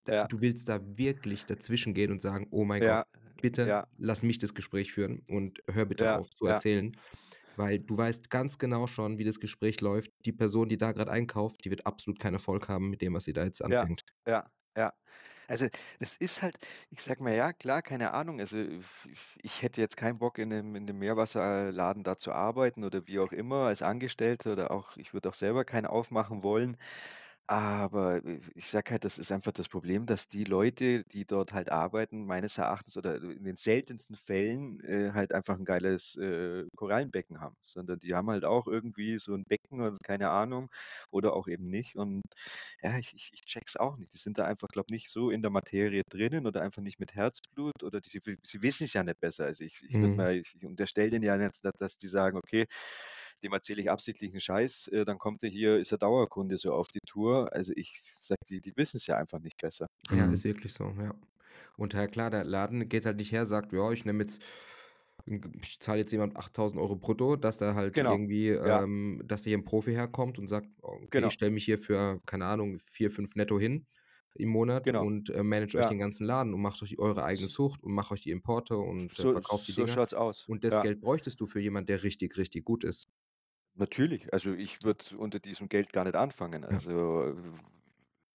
so Ja. du willst da wirklich dazwischengehen und sagen: „Oh mein Gott, Ja, bitte ja. lass mich das Gespräch führen und hör bitte Ja, auf zu erzählen.“ Weil du weißt ganz genau schon, wie das Gespräch läuft. Die Person, die da grad einkauft, die wird absolut keinen Erfolg haben mit dem, was sie da jetzt anfängt. ja, ja. Also, das ist halt ich sage mal, ja klar, keine Ahnung, also, ich hätte jetzt keinen Bock, in 'nem in 'nem Meerwasserladen da zu arbeiten oder wie auch immer als Angestellter oder auch ich würde auch selber keinen aufmachen wollen. Aber i ich sage halt, das ist einfach das Problem, dass die Leute, die dort halt arbeiten, meines Erachtens oder in den seltensten Fällen, äh, halt einfach 'n geiles, äh, Korallenbecken haben, sondern die haben halt auch irgendwie so 'n Becken oder keine Ahnung oder auch eben nicht. Und ja, ich ich ich checke es auch nicht. Die sind da einfach, glaube nicht so in der Materie drinnen oder einfach nicht mit Herzblut oder die sie sie wissen's ja nicht besser. Also, ich ich Mhm. mal ich unterstelle denen ja nicht, da dass die sagen: „Okay, dem erzähle ich absichtlich 'n Scheiß, äh, dann kommt er hier, ist er Dauerkunde so auf die Tour.“ Also, ich sage, die die wissen's ja einfach nicht besser. Ja, Mhm. ist wirklich so, ja. Und ja klar, der Laden geht halt nicht her, sagt: „Ja, ich nehme jetzt ich zahle jetzt jemand 8.000 € brutto“, dass da halt Genau. irgendwie Ja. ähm, dass hier 'n Profi herkommt und sagt: „Okay, ich Genau. stelle mich hier für, keine Ahnung, 4, 5 netto hin im Monat Genau. und, äh, manage euch Ja. den ganzen Laden und macht euch eure eigene Zucht und mache euch die Importe und, äh, So verkauft die so Dinger.“ schaut's aus. Und das Ja. Geld bräuchtest du für jemand, der richtig, richtig gut ist. Natürlich, also, ich würde unter diesem Geld gar nicht anfangen. Also,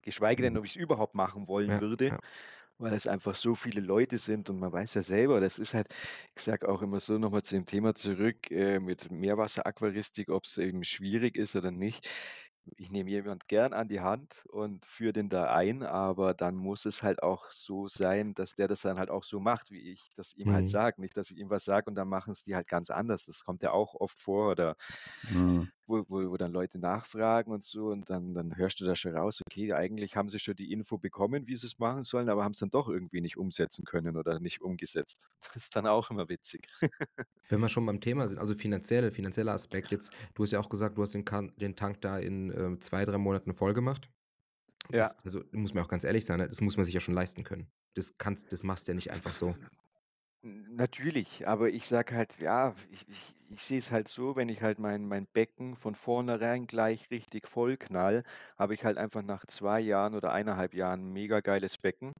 geschweige denn, Mhm. ob ich's überhaupt machen wollen Ja, würde, ja. weil es einfach so viele Leute sind und man weiß ja selber, das ist halt ich sage auch immer so noch mal zu dem Thema zurück, äh, mit Meerwasseraquaristik, ob's eben schwierig ist oder nicht. Ich nehme jemand gern an die Hand und führe den da ein, aber dann muss es halt auch so sein, dass der das dann halt auch so macht, wie ich das ihm halt Mhm. sage. Nicht, dass ich ihm was sage und dann machen's die halt ganz anders. Das kommt ja auch oft vor oder Mhm. Wo wo wo dann Leute nachfragen und so und dann dann hörst du da schon raus, okay, eigentlich haben sie schon die Info bekommen, wie sie's machen sollen, aber haben's dann doch irgendwie nicht umsetzen können oder nicht umgesetzt. (laughs) Das ist dann auch immer witzig. (laughs) Wenn wir schon beim Thema sind, also, finanziell finanzieller Aspekt jetzt. Du hast ja auch gesagt, du hast den den Tank da in, ähm, 2, 3 Monaten voll gemacht. Ja. Das also, muss man auch ganz ehrlich sein, ne, das muss man sich ja schon leisten können. Das kannst das machst du ja nicht einfach so. Natürlich, aber ich sage halt, ja, ich ich ich sehe es halt so, wenn ich halt mein mein Becken von vornherein gleich richtig vollknall, habe ich halt einfach nach 2 Jahren oder 1,5 Jahren 'n mega geiles Becken.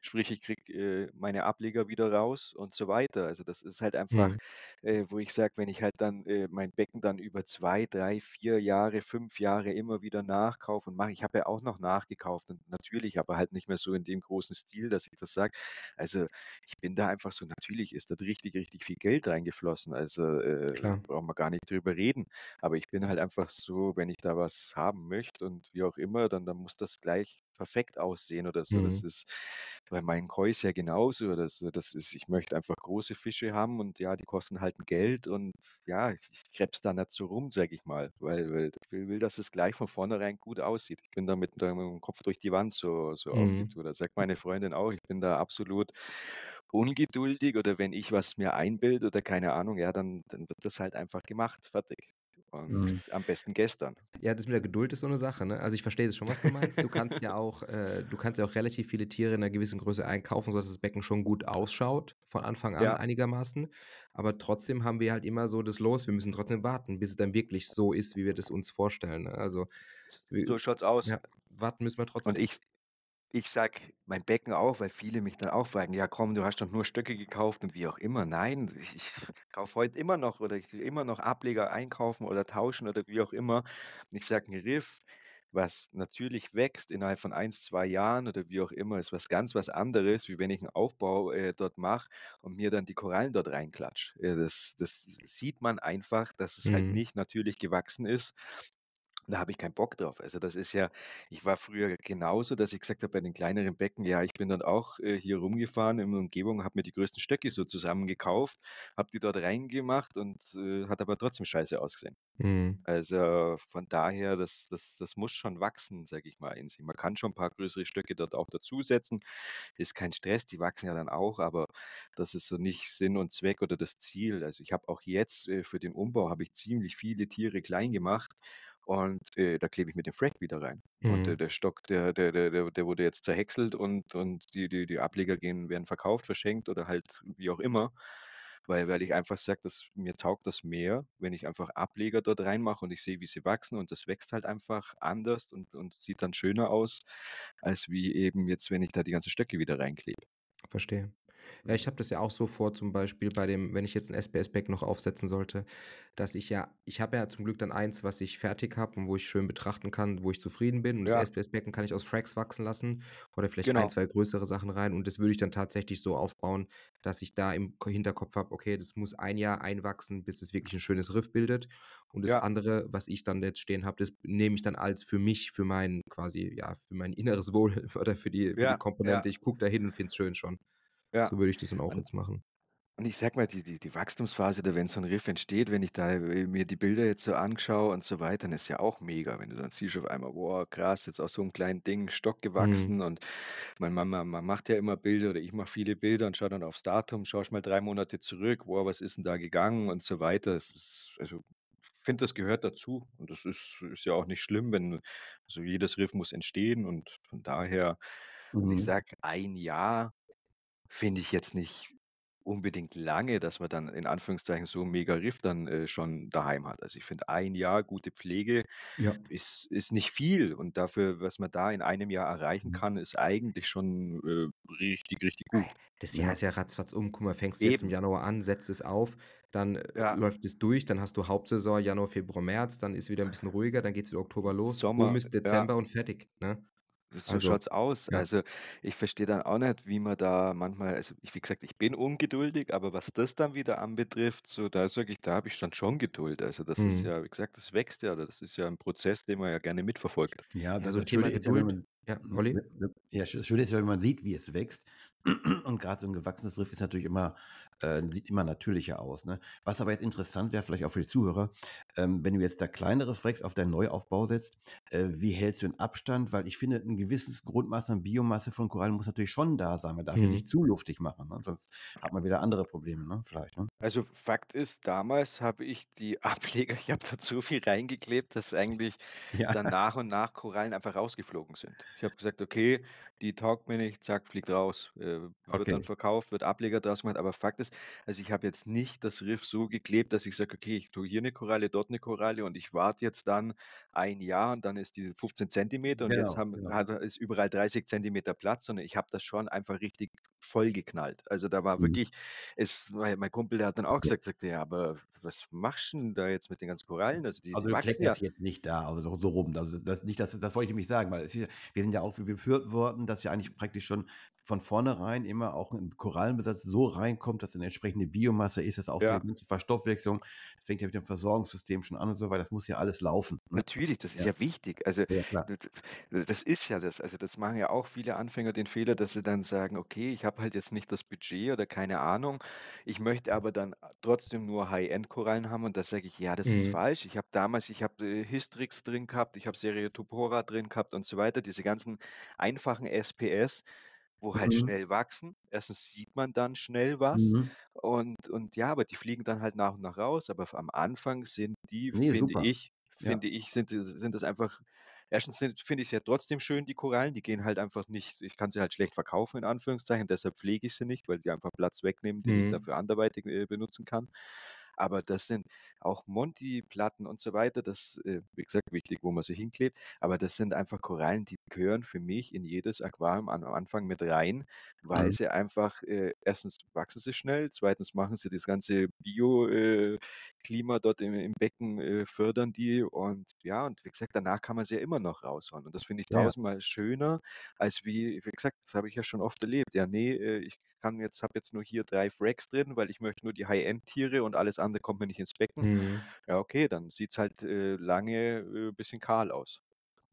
Sprich, ich kriege, äh, meine Ableger wieder raus und so weiter. Also, das ist halt einfach, Mhm. äh, wo ich sage, wenn ich halt dann, äh, mein Becken dann über 2, 3, 4 Jahre, 5 Jahre immer wieder nachkaufe und mache ich habe ja auch noch nachgekauft und natürlich, aber halt nicht mehr so in dem großen Stil, dass ich das sage. Also, ich bin da einfach so natürlich ist dort richtig, richtig viel Geld reingeflossen. Also, äh, Klar. brauchen wir gar nicht drüber reden. Aber ich bin halt einfach so, wenn ich da was haben möchte und wie auch immer, dann dann muss das gleich perfekt aussehen oder so. Das Mhm. ist bei meinen Kois ja genauso oder so. Das ist ich möchte einfach große Fische haben und ja, die kosten halt 'n Geld und ja, ich ich krebse da nicht so rum, sage ich mal, weil weil ich will will, dass es gleich von vornherein gut aussieht. Ich bin da mit dem Kopf durch die Wand so so auf die Mhm. Tour. Das sagt meine Freundin auch. Ich bin da absolut ungeduldig oder wenn ich was mir einbilde oder keine Ahnung, ja, dann dann wird das halt einfach gemacht, fertig. Und Mhm. am besten gestern. Ja, das mit der Geduld ist so 'ne Sache, ne? Also, ich verstehe das schon, was du meinst. Du kannst ja auch äh, du kannst ja auch relativ viele Tiere in 'ner gewissen Größe einkaufen, sodass das Becken schon gut ausschaut von Anfang an Ja. einigermaßen. Aber trotzdem haben wir halt immer so das Los, wir müssen trotzdem warten, bis es dann wirklich so ist, wie wir das uns vorstellen, ne? Also, So schaut's aus. ja, warten müssen wir Und trotzdem. ich ich sage mein Becken auch, weil viele mich dann auch fragen: „Ja komm, du hast doch nur Stöcke gekauft und wie auch immer.“ Nein, ich ich (laughs) kaufe heute immer noch oder ich will immer noch Ableger einkaufen oder tauschen oder wie auch immer. Und ich sage, 'n Riff, was natürlich wächst innerhalb von 1, 2 Jahren oder wie auch immer, ist was ganz was anderes, wie wenn ich 'n Aufbau, äh, dort mache und mir dann die Korallen dort reinklatsche. Äh, das das sieht man einfach, dass es halt Mhm. nicht natürlich gewachsen ist. Da habe ich keinen Bock drauf. Also, das ist ja ich war früher genauso, dass ich gesagt habe, bei den kleineren Becken, ja, ich bin dann auch, äh, hier rumgefahren in der Umgebung, habe mir die größten Stöcke so zusammengekauft, habe die dort reingemacht und, äh, hat aber trotzdem scheiße ausgesehen. Mhm. Also, von daher, das das das muss schon wachsen, sage ich mal, in sich. Man kann schon 'n paar größere Stöcke dort auch dazusetzen. Ist kein Stress, die wachsen ja dann auch, aber das ist so nicht Sinn und Zweck oder das Ziel. Also, ich habe auch jetzt, äh, für den Umbau habe ich ziemlich viele Tiere klein gemacht und, äh, da klebe ich mir den Frack wieder rein. Und der Mhm. der Stock, der der der der der wurde jetzt zerhäckselt und und die die die Ableger gehen werden verkauft, verschenkt oder halt wie auch immer, weil weil ich einfach sage, dass mir taugt das mehr, wenn ich einfach Ableger dort reinmache und ich sehe, wie sie wachsen und das wächst halt einfach anders und und sieht dann schöner aus, als wie eben jetzt, wenn ich da die ganzen Stöcke wieder reinklebe. Verstehe. Ja, ich habe das ja auch so vor, zum Beispiel bei dem wenn ich jetzt 'n SPS-Becken noch aufsetzen sollte, dass ich ja ich habe ja zum Glück dann eins, was ich fertig habe und wo ich schön betrachten kann, wo ich zufrieden bin. Und das Ja. SPS-Becken kann ich aus Fracks wachsen lassen oder vielleicht 1, Genau. 2 größere Sachen rein. Und das würde ich dann tatsächlich so aufbauen, dass ich da im Ko Hinterkopf habe: „Okay, das muss 1 Jahr einwachsen, bis es wirklich 'n schönes Riff bildet.“ Und das Ja. andere, was ich dann jetzt stehen habe, das nehme ich dann als für mich, für mein quasi ja, für mein inneres Wohl (laughs) oder für die für die Ja, Komponente. ja. Ich gucke da hin und finde es schön schon. Ja. So würde ich das dann auch Und jetzt machen. und ich sage mal, die die die Wachstumsphase oder wenn so 'n Riff entsteht, wenn ich da, äh, mir die Bilder jetzt so anschaue und so weiter, dann ist ja auch mega, wenn du dann siehst auf einmal: „Wow, krass, jetzt aus so 'nem kleinen Ding Stock Mhm. gewachsen.“ Und man man man macht ja immer Bilder oder ich mache viele Bilder und schaue dann aufs Datum, schaust mal 3 Monate zurück: „Wow, was ist 'n da gegangen?“ Und so weiter. Es ist also, ich finde, das gehört dazu und das ist ist ja auch nicht schlimm, wenn also, jedes Riff muss entstehen und von daher und ich Mhm. sage, 1 Jahr finde ich jetzt nicht unbedingt lange, dass man dann in Anführungszeichen so 'n mega Riff dann, äh, schon daheim hat. Also, ich finde 1 Jahr gute Pflege Ja. ist ist nicht viel und dafür, was man da in 1 Jahr erreichen Mhm. kann, ist eigentlich schon, äh, richtig, richtig gut. das Jahr Ja. ist ja ratzfatz um. Guck mal, fängst du jetzt im Eben. Januar an, setzt es auf, dann, äh, Ja. läuft es durch, dann hast du Hauptsaison Januar, Februar, März, dann ist wieder 'n bisschen ruhiger, dann geht's wieder Oktober los. Sommer, ist ja. Dezember und fertig, ne? So Also, schaut's aus. ja. Also, ich verstehe dann auch nicht, wie man da manchmal also, ich wie gesagt, ich bin ungeduldig, aber was das dann wieder anbetrifft, so da sage ich, da habe ich dann schon Geduld. Also, das ist Mhm. ja wie gesagt, das wächst ja oder das ist ja 'n Prozess, den man ja gerne mitverfolgt. Ja, Ja, das so das Thema Schöne ist ja, wenn Geduld man ja, Olli? ja, das Schöne ist ja, wenn man sieht, wie es wächst. (clears throat) Und grad so 'n gewachsenes Riff ist natürlich immer Äh, sieht immer natürlicher aus, ne? Was aber jetzt interessant wäre, vielleicht auch für die Zuhörer, ähm, wenn du jetzt da kleinere Frecks auf deinen Neuaufbau setzt, äh, wie hältst du den Abstand? Weil ich finde, ein gewisses Grundmaß an Biomasse von Korallen muss natürlich schon da sein. Man darf Mhm. nicht zu luftig machen, ne? Sonst hat man wieder andere Probleme, ne? Vielleicht, ne? Also Fakt ist, damals habe ich die (laughs) Ableger ich habe da zu viel reingeklebt, dass eigentlich Ja. dann nach und nach Korallen einfach rausgeflogen sind. Ich habe gesagt: „Okay, die taugt mir nicht, zack, fliegt raus.“ Äh, wird dann Okay. verkauft, wird Ableger draus gemacht, aber Fakt ist, also ich habe jetzt nicht das Riff so geklebt, dass ich sage: „Okay, ich tue hier 'ne Koralle, dort 'ne Koralle und ich warte jetzt dann ein Jahr und dann ist die 15 Zentimeter und jetzt Genau, haben genau. hat ist überall 30 Zentimeter Platz“, sondern ich habe das schon einfach richtig vollgeknallt. Also, da war Mhm. wirklich es mein Kumpel, der hat dann auch gesagt, sagte: „Ja, aber was machst 'n da jetzt mit den ganzen Korallen? Also, die Also, die du wachsen ja.“ kleckerst jetzt nicht da, also so so rum. Also, das nicht das das wollte ich nämlich sagen, weil ist wir sind ja auch geführt worden, dass ja eigentlich praktisch schon von vornherein immer auch 'n Korallenbesatz so reinkommt, dass 'ne entsprechende Biomasse ist, dass auch die Ja. ganze Verstoffwechslung das fängt ja mit dem Versorgungssystem schon an und so weiter. Das muss ja alles laufen, ne? Natürlich, das ist Ja. ja wichtig. Also, Ja, das ist ja das. Also, das machen ja auch viele Anfänger den Fehler, dass sie dann sagen: „Okay, ich habe halt jetzt nicht das Budget oder keine Ahnung. Ich möchte aber dann trotzdem nur High-End-Korallen haben.“ Und da sage ich: „Ja, das ist Mhm. falsch.“ Ich habe damals ich habe, äh, Hystrix drin gehabt, ich habe Seriotopora drin gehabt und so weiter, diese ganzen einfachen SPS, wo halt Mhm. schnell wachsen. Erstens sieht man dann schnell was Mhm. und und ja, aber die fliegen dann halt nach und nach raus. Aber am Anfang sind die, Ne, finde super. ich Ja. finde ich, sind das sind das einfach erstens finde ich sie ja trotzdem schön, die Korallen, die gehen halt einfach nicht ich kann sie halt schlecht verkaufen in Anführungszeichen, deshalb pflege ich sie nicht, weil die einfach Platz wegnehmen, den ich Mhm. dafür anderweitig, äh, benutzen kann. Aber das sind auch Monti-Platten und so weiter, das, äh, wie gesagt, wichtig, wo man sie hinklebt, aber das sind einfach Korallen, die gehören für mich in jedes Aquarium am Anfang mit rein, weil Mhm. sie einfach, äh erstens wachsen sie schnell, zweitens machen sie das ganze Bio äh, dort im im Becken, äh, fördern die und ja, und wie gesagt, danach kann man sie ja immer noch rausholen und das finde ich Ja, tausendmal schöner, als wie wie gesagt, das habe ich ja schon oft erlebt. Ja, ne, äh, ich kann jetzt habe jetzt nur hier 3 Fracks drin, weil ich möchte nur die High-End-Tiere und alles andere kommt mir nicht ins Becken. Mhm. Ja, okay, dann sieht's halt, äh, lange, äh, bisschen kahl aus.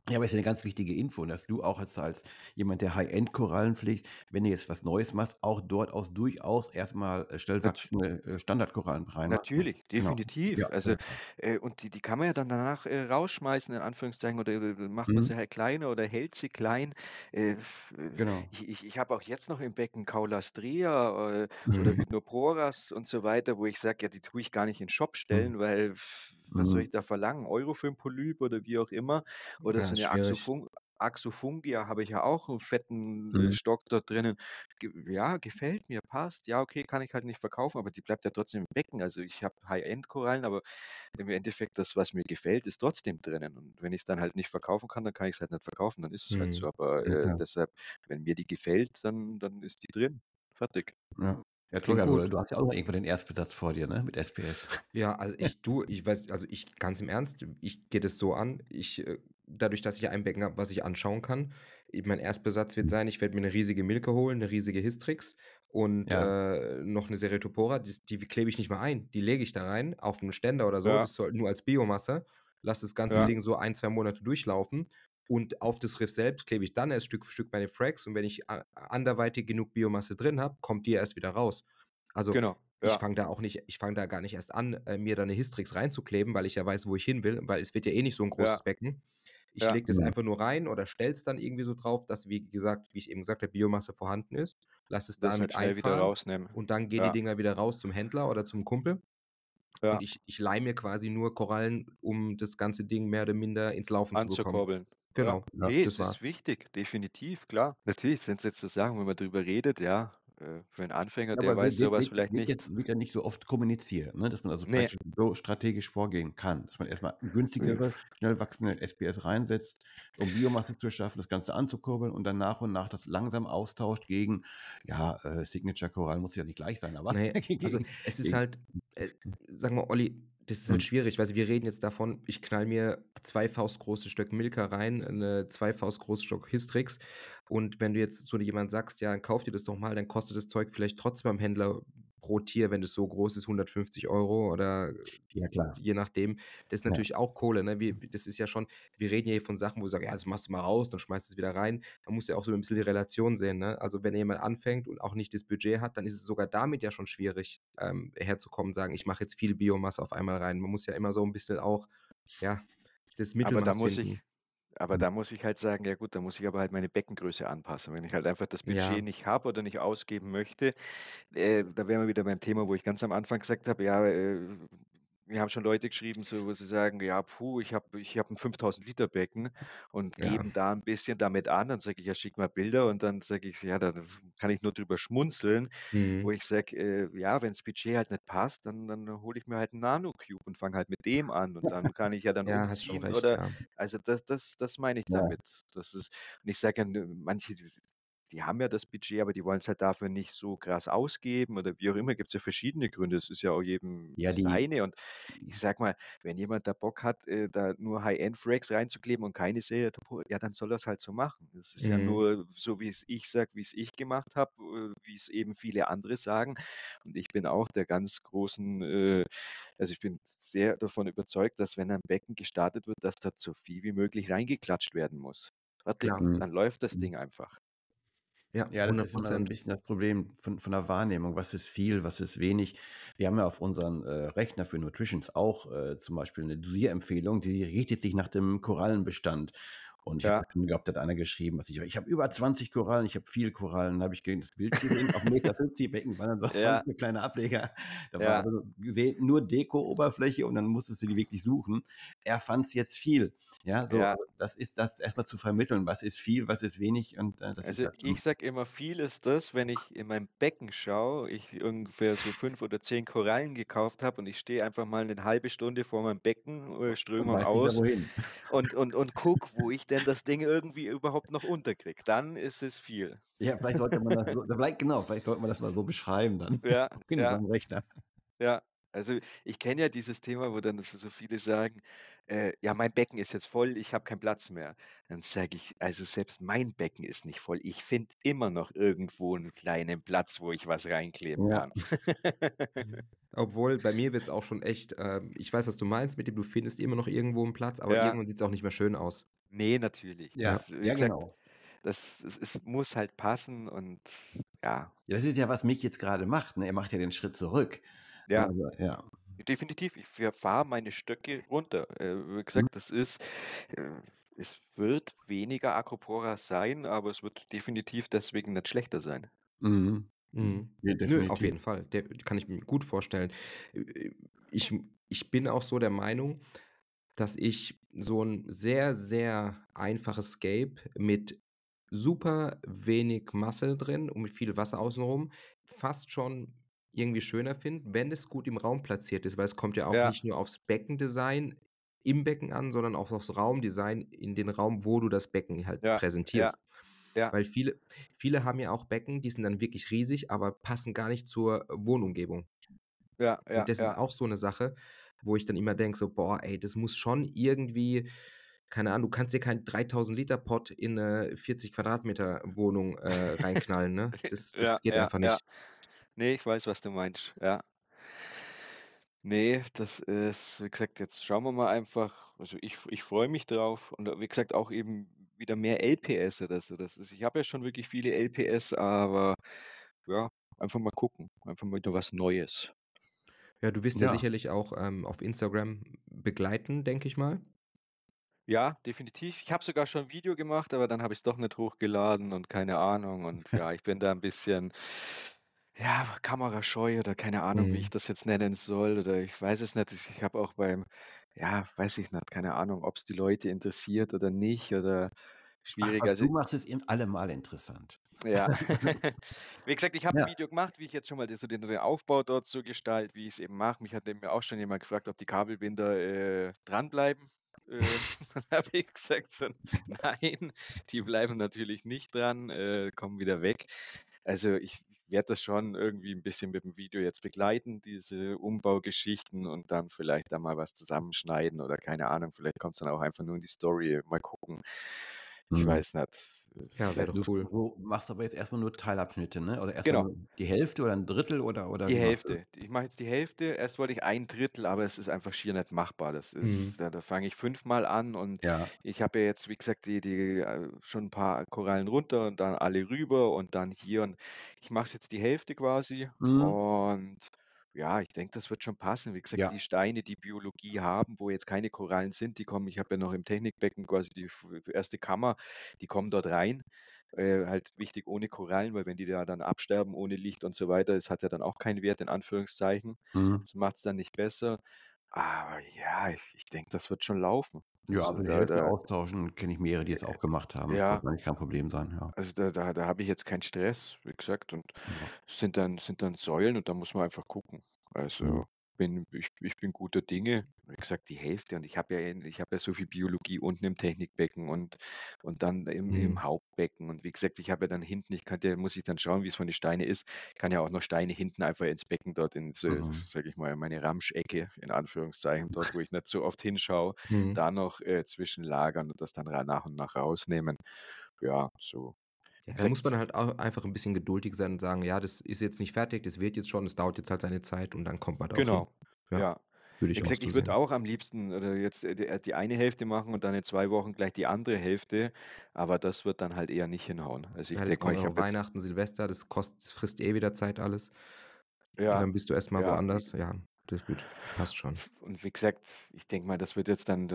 Ja, aber ist ja 'ne ganz wichtige Info, dass du auch jetzt als jemand, der High-End-Korallen pflegt, wenn du jetzt was Neues machst, auch dort aus durchaus erst mal, äh, wachsende, äh, Standardkorallen ne? Natürlich, Genau. definitiv. Ja, Also, ja, klar. äh, und die die kann man ja dann danach, äh, rausschmeißen in Anführungszeichen oder macht man Mhm. sie halt kleiner oder hält sie klein. Genau. ich ich ich habe auch jetzt noch im Becken Caulastrea, äh, oder Mhm. Rhinoporas und so weiter, wo ich sage: „Ja, die tue ich gar nicht in 'n Shop Mhm. stellen, weil f was soll ich Mhm. da verlangen? Euro für 'n Polyp oder wie auch immer?“ Oder Ja, so 'ne. Axofung Axofungia habe ich ja auch 'n fetten, äh, Mhm. Stock dort drinnen. Ja, gefällt mir, passt. Ja, okay, kann ich halt nicht verkaufen, aber die bleibt ja trotzdem im Becken. Also, ich habe High-End-Korallen, aber im Endeffekt das, was mir gefällt, ist trotzdem drinnen. Und wenn ich's dann halt nicht verkaufen kann, dann kann ich's halt nicht verkaufen, dann ist es halt so. Mhm. Aber, Ja, äh, klar. deshalb, wenn mir die gefällt, dann dann ist die drin. Fertig. Ja. Ja, Tolga, du du hast ja auch noch irgendwo den Erstbesatz vor dir, ne, mit SPS. (laughs) Ja, also ich du, ich weiß also ich ganz im Ernst, ich gehe das so an, ich, äh dadurch, dass ich ein Becken habe, was ich anschauen kann mein Erstbesatz wird sein, ich werde mir 'ne riesige Milke holen, 'ne riesige Hystrix und, Ja. äh, noch 'ne Seriotopora, dis die klebe ich nicht mal ein. Die lege ich da rein auf 'n Ständer oder so, Ja. das soll nur als Biomasse, lasse das ganze Ja. Ding so 1, 2 Monate durchlaufen und auf das Riff selbst klebe ich dann erst Stück für Stück meine Fracks und wenn ich anderweitig genug Biomasse drin habe, kommt die ja erst wieder raus. Also, Genau, ich ja. fange da auch nicht ich fange da gar nicht erst an, äh, mir da 'ne Hystrix reinzukleben, weil ich ja weiß, wo ich hin will, weil es wird ja eh nicht so 'n Ja. großes Becken. Ich Ja. lege das einfach nur rein oder stelle es dann irgendwie so drauf, dass, wie gesagt wie ich eben gesagt habe, Biomasse vorhanden ist, lasse es damit halt schnell wieder rausnehmen. und dann gehen die Ja. Dinger wieder raus zum Händler oder zum Kumpel. Und Ja. ich ich leihe mir quasi nur Korallen, um das ganze Ding mehr oder minder ins Laufen zu bekommen. Ja. Genau, Ja. Ne, das es ist wichtig, definitiv, klar. Natürlich sind's jetzt so Sachen, wenn man drüber redet, ja, äh, für 'n Anfänger, Ja, der aber weiß wird so wird vielleicht wird ja nicht. wird ja nicht so oft kommuniziert, ne, dass man also Ne. praktisch so strategisch vorgehen kann, dass man erst mal günstigere, schnell wachsende SPS reinsetzt, um Biomasse zu schaffen, das Ganze anzukurbeln und dann nach und nach das langsam austauscht gegen, ja, äh, Signature-Korallen muss ja nicht gleich sein, aber Ne, (laughs) also gegen es ist gegen halt äh, sag mal, Olli, das ist halt Mhm. schwierig. Du, wir reden jetzt davon, ich knall mir 2 faustgroße Stück Milka rein, 'ne 2 Faust großes Stück Hystrix und wenn du jetzt zu jemand sagst: „Ja, kauf dir das doch mal“, dann kostet das Zeug vielleicht trotzdem beim Händler pro Tier, wenn das so groß ist, 150 Euro oder Ja, klar. je nachdem. Das ist Ja. natürlich auch Kohle, ne? Wir das ist ja schon wir reden ja hier von Sachen, wo wir sagen: „Ja, das machst du mal raus, dann schmeißt du es wieder rein.“ Man muss ja auch so 'n bisschen die Relation sehen, ne? Also, wenn jemand anfängt und auch nicht das Budget hat, dann ist es sogar damit ja schon schwierig, ähm, herzukommen und sagen: „Ich mache jetzt viel Biomasse auf einmal rein.“ Man muss ja immer so 'n bisschen auch, ja, das Aber da Mittelmaß muss finden. ich aber Mhm. da muss ich halt sagen: „Ja gut, da muss ich aber halt meine Beckengröße anpassen.“ Wenn ich halt einfach das Ja. Budget nicht habe oder nicht ausgeben möchte, äh, da wären wir wieder beim Thema, wo ich ganz am Anfang gesagt habe, ja, äh, mir haben schon Leute geschrieben, so, wo sie sagen: „Ja, puh, ich habe ich habe 'n 5.000 Liter Becken“ und Ja. geben da 'n bisschen damit an. Dann sage ich: „Ja, schick mal Bilder.“ Und dann sage ich: „Ja, da kann ich nur drüber schmunzeln“, wo Mhm. ich sage: „Äh, ja, wenn's Budget halt nicht passt, dann dann hole ich mir halt 'n Nano-Cube und fange halt mit dem an und dann kann ich ja dann Ja, umziehen“ recht, oder ja. also, das das das meine ich damit. Das ist und ich sage ja, ne, manche, die haben ja das Budget, aber die wollen's halt dafür nicht so krass ausgeben oder wie auch immer. Gibt's ja verschiedene Gründe. Es ist ja auch jedem Ja, die seine und ich sage mal, wenn jemand da Bock hat, äh, da nur High-End-Fracs reinzukleben und keine Serie ja, dann soll er's halt so machen. Das ist ja Mhm. nur so, wie's ich sage, wie's ich gemacht habe, äh, wie's eben viele andere sagen. Und ich bin auch der ganz großen, äh also, ich bin sehr davon überzeugt, dass wenn ein Becken gestartet wird, dass da so viel wie möglich reingeklatscht werden muss. Mhm. dann läuft das Mhm. Ding einfach. Ja, Ja, das hundert ist immer so 'n Prozent. bisschen das Problem von von der Wahrnehmung. Was ist viel, was ist wenig? Wir haben ja auf unseren, äh, Rechner für Nutritions auch, äh, zum Beispiel 'ne Dosierempfehlung, die richtet sich nach dem Korallenbestand. Und ich habe Ja. da schon gehabt, da hat einer geschrieben, was ich: „Ich habe über 20 Korallen, ich habe viel Korallen.“ Dann habe ich ge das Bild gesehen, auf 1,50 m Becken waren dann doch Ja. 20 kleine Ableger. Da war Ja. aber so gesehen nur Deko-Oberfläche und dann musstest du die wirklich suchen. Er fand's jetzt viel. Ja, so, Ja. das ist das erst mal zu vermitteln, was ist viel, was ist wenig und, äh, das ist Also, halt schon ich sage immer, viel ist das, wenn ich in mein Becken schaue, ich ungefähr so 5 oder 10 Korallen gekauft habe und ich stehe einfach mal 'ne 1/2 Stunde vor meinem Becken, äh, Strömung aus und und und gucke, wo ich denn das Ding irgendwie überhaupt noch unterkriege. Dann ist es viel. Ja, vielleicht sollte man das so vielleicht genau, vielleicht sollte man das mal so beschreiben dann Ja, (laughs) so ja. Rechner. Ja, also, ich kenne ja dieses Thema, wo dann so viele sagen: „Äh, ja, mein Becken ist jetzt voll, ich habe keinen Platz mehr.“ Dann sage ich: „Also, selbst mein Becken ist nicht voll. Ich finde immer noch irgendwo 'n kleinen Platz, wo ich was reinkleben Ja. kann.“ (laughs) Obwohl, bei mir wird's auch schon echt, ähm ich weiß, was du meinst mit dem du findest immer noch irgendwo 'n Platz, aber Ja. irgendwann sieht's auch nicht mehr schön aus. Ne, natürlich. Ja. Das ja gesagt, genau. das es es muss halt passen und ja. Ja, das ist ja, was mich jetzt grade macht, ne? Er macht ja den Schritt zurück. Ja. also ja. Definitiv, ich fahre meine Stöcke runter. Äh, wie Mhm. gesagt, das ist äh, es wird weniger Acropora sein, aber es wird definitiv deswegen nicht schlechter sein. Mhm. Mhm. Mhm. Ne, Nö, auf jeden Fall. Der kann ich mir gut vorstellen. Äh, ich ich bin auch so der Meinung, dass ich so 'n sehr, sehr einfaches Scape mit super wenig Masse drin und mit viel Wasser außen rum fast schon irgendwie schöner finde, wenn es gut im Raum platziert ist, weil es kommt ja auch Ja. nicht nur aufs Beckendesign im Becken an, sondern auch aufs Raumdesign in den Raum, wo du das Becken halt Ja, präsentierst. ja. Weil viele viele haben ja auch Becken, die sind dann wirklich riesig, aber passen gar nicht zur Wohnumgebung. Ja, Und ja, das ist auch so 'ne Sache, wo ich dann immer denke so: „Boah, ey, das muss schon irgendwie“ keine Ahnung, du kannst dir keinen 3.000 Liter Pott in 'ne 40 Quadratmeter Wohnung, äh, reinknallen, ne? (laughs) Das das geht einfach nicht. Ne, ich weiß, was du meinst, ja. Ne, das ist wie gesagt, jetzt schauen wir mal einfach. Also, ich ich freue mich drauf und wie gesagt, auch eben wieder mehr LPS oder so. Das ist ich habe ja schon wirklich viele LPS, aber ja, einfach mal gucken. Einfach mal wieder was Neues. Ja, du wirst ja Ja. sicherlich auch, ähm, auf Instagram begleiten, denke ich mal. Ja, definitiv. Ich habe sogar schon 'n Video gemacht, aber dann habe ich's doch nicht hochgeladen und keine Ahnung und (laughs) ja, ich bin da 'n bisschen, ja, kamerascheu oder keine Ahnung, wie ich Mhm. das jetzt nennen soll oder ich weiß es nicht. Ich ich habe auch beim ja, weiß ich nicht, keine Ahnung, ob's die Leute interessiert oder nicht oder Ach, schwierig. was Also du machst, ist eben allemal interessant. Ja. (laughs) (laughs) Wie gesagt, ich habe 'n Ja. Video gemacht, wie ich jetzt schon mal den so den den Aufbau dort so gestalte, wie ich's eben mache. Mich hat eben auch schon jemand gefragt, ob die Kabelbinder, äh, dranbleiben. Äh, (laughs) dann habe ich gesagt so: „Nein, die bleiben natürlich nicht dran, äh, kommen wieder weg.“ Also, ich werde das schon irgendwie 'n bisschen mit dem Video jetzt begleiten, diese Umbaugeschichten und dann vielleicht da mal was zusammenschneiden oder keine Ahnung, vielleicht kommt's dann auch einfach nur in die Story. Mal gucken. Ich Mhm. weiß nicht. Ja, wäre Also, doch du cool. du machst aber jetzt erst mal nur Teilabschnitte, ne? Oder erst mal Genau. die Hälfte oder 1/3 oder oder Die wie machst du das? Hälfte. Ich mache jetzt die Hälfte. Erst wollte ich 1/3, aber es ist einfach schier nicht machbar. Das Mhm. ist da da fange ich fünfmal an und Ja. ich habe ja jetzt, wie gesagt, die die, äh, schon 'n paar Korallen runter und dann alle rüber und dann hier und ich mache es jetzt die Hälfte quasi Mhm. und ja, ich denke, das wird schon passen. Wie gesagt, Ja. die Steine, die Biologie haben, wo jetzt keine Korallen sind, die kommen ich habe ja noch im Technikbecken quasi die f erste Kammer, die kommen dort rein. Äh, halt wichtig ohne Korallen, weil wenn die da dann absterben ohne Licht und so weiter, das hat ja dann auch keinen Wert in Anführungszeichen. Mhm. Das macht's dann nicht besser. Aber ja, ich ich denke, das wird schon laufen. Ja, Also, also die Hälfte da austauschen, kenne ich mehrere, die es auch gemacht haben. Das ja. sollte eigentlich kein Problem sein, ja. Also, da da da habe ich jetzt keinen Stress, wie gesagt, und Ja. es sind dann sind dann Säulen und da muss man einfach gucken. Mhm. Also, bin ich ich bin guter Dinge. Wie gesagt, die Hälfte und ich habe ja ich habe ja so viel Biologie unten im Technikbecken und und dann im Mhm. im Hauptbecken. Und wie gesagt, ich habe ja dann hinten ich könnte muss ich dann schauen, wie's von den Steine ist. Ich kann ja auch noch Steine hinten einfach ins Becken dort in so, Mhm. sage ich mal, meine Ramschecke in Anführungszeichen, dort, wo ich nicht so oft hinschaue, Mhm. da noch, äh, zwischenlagern und das dann nach und nach rausnehmen. Ja, so. Ja, da muss man halt auch einfach 'n bisschen geduldig sein und sagen: „Ja, das ist jetzt nicht fertig, das wird jetzt schon, es dauert jetzt halt seine Zeit“ und dann kommt man da auch hin. Genau, Ja, ja. würde ich so ich würde auch am liebsten oder jetzt, äh, d die eine Hälfte machen und dann in 2 Wochen gleich die andere Hälfte, aber das wird dann halt eher nicht hinhauen. Also, ich Ja, denke ich Weihnachten, Silvester, das kost das frisst eh wieder Zeit alles. Und Ja, dann bist du erst mal ja, woanders. Ja, das wird passt schon. und wie gesagt, ich denke mal, das wird jetzt dann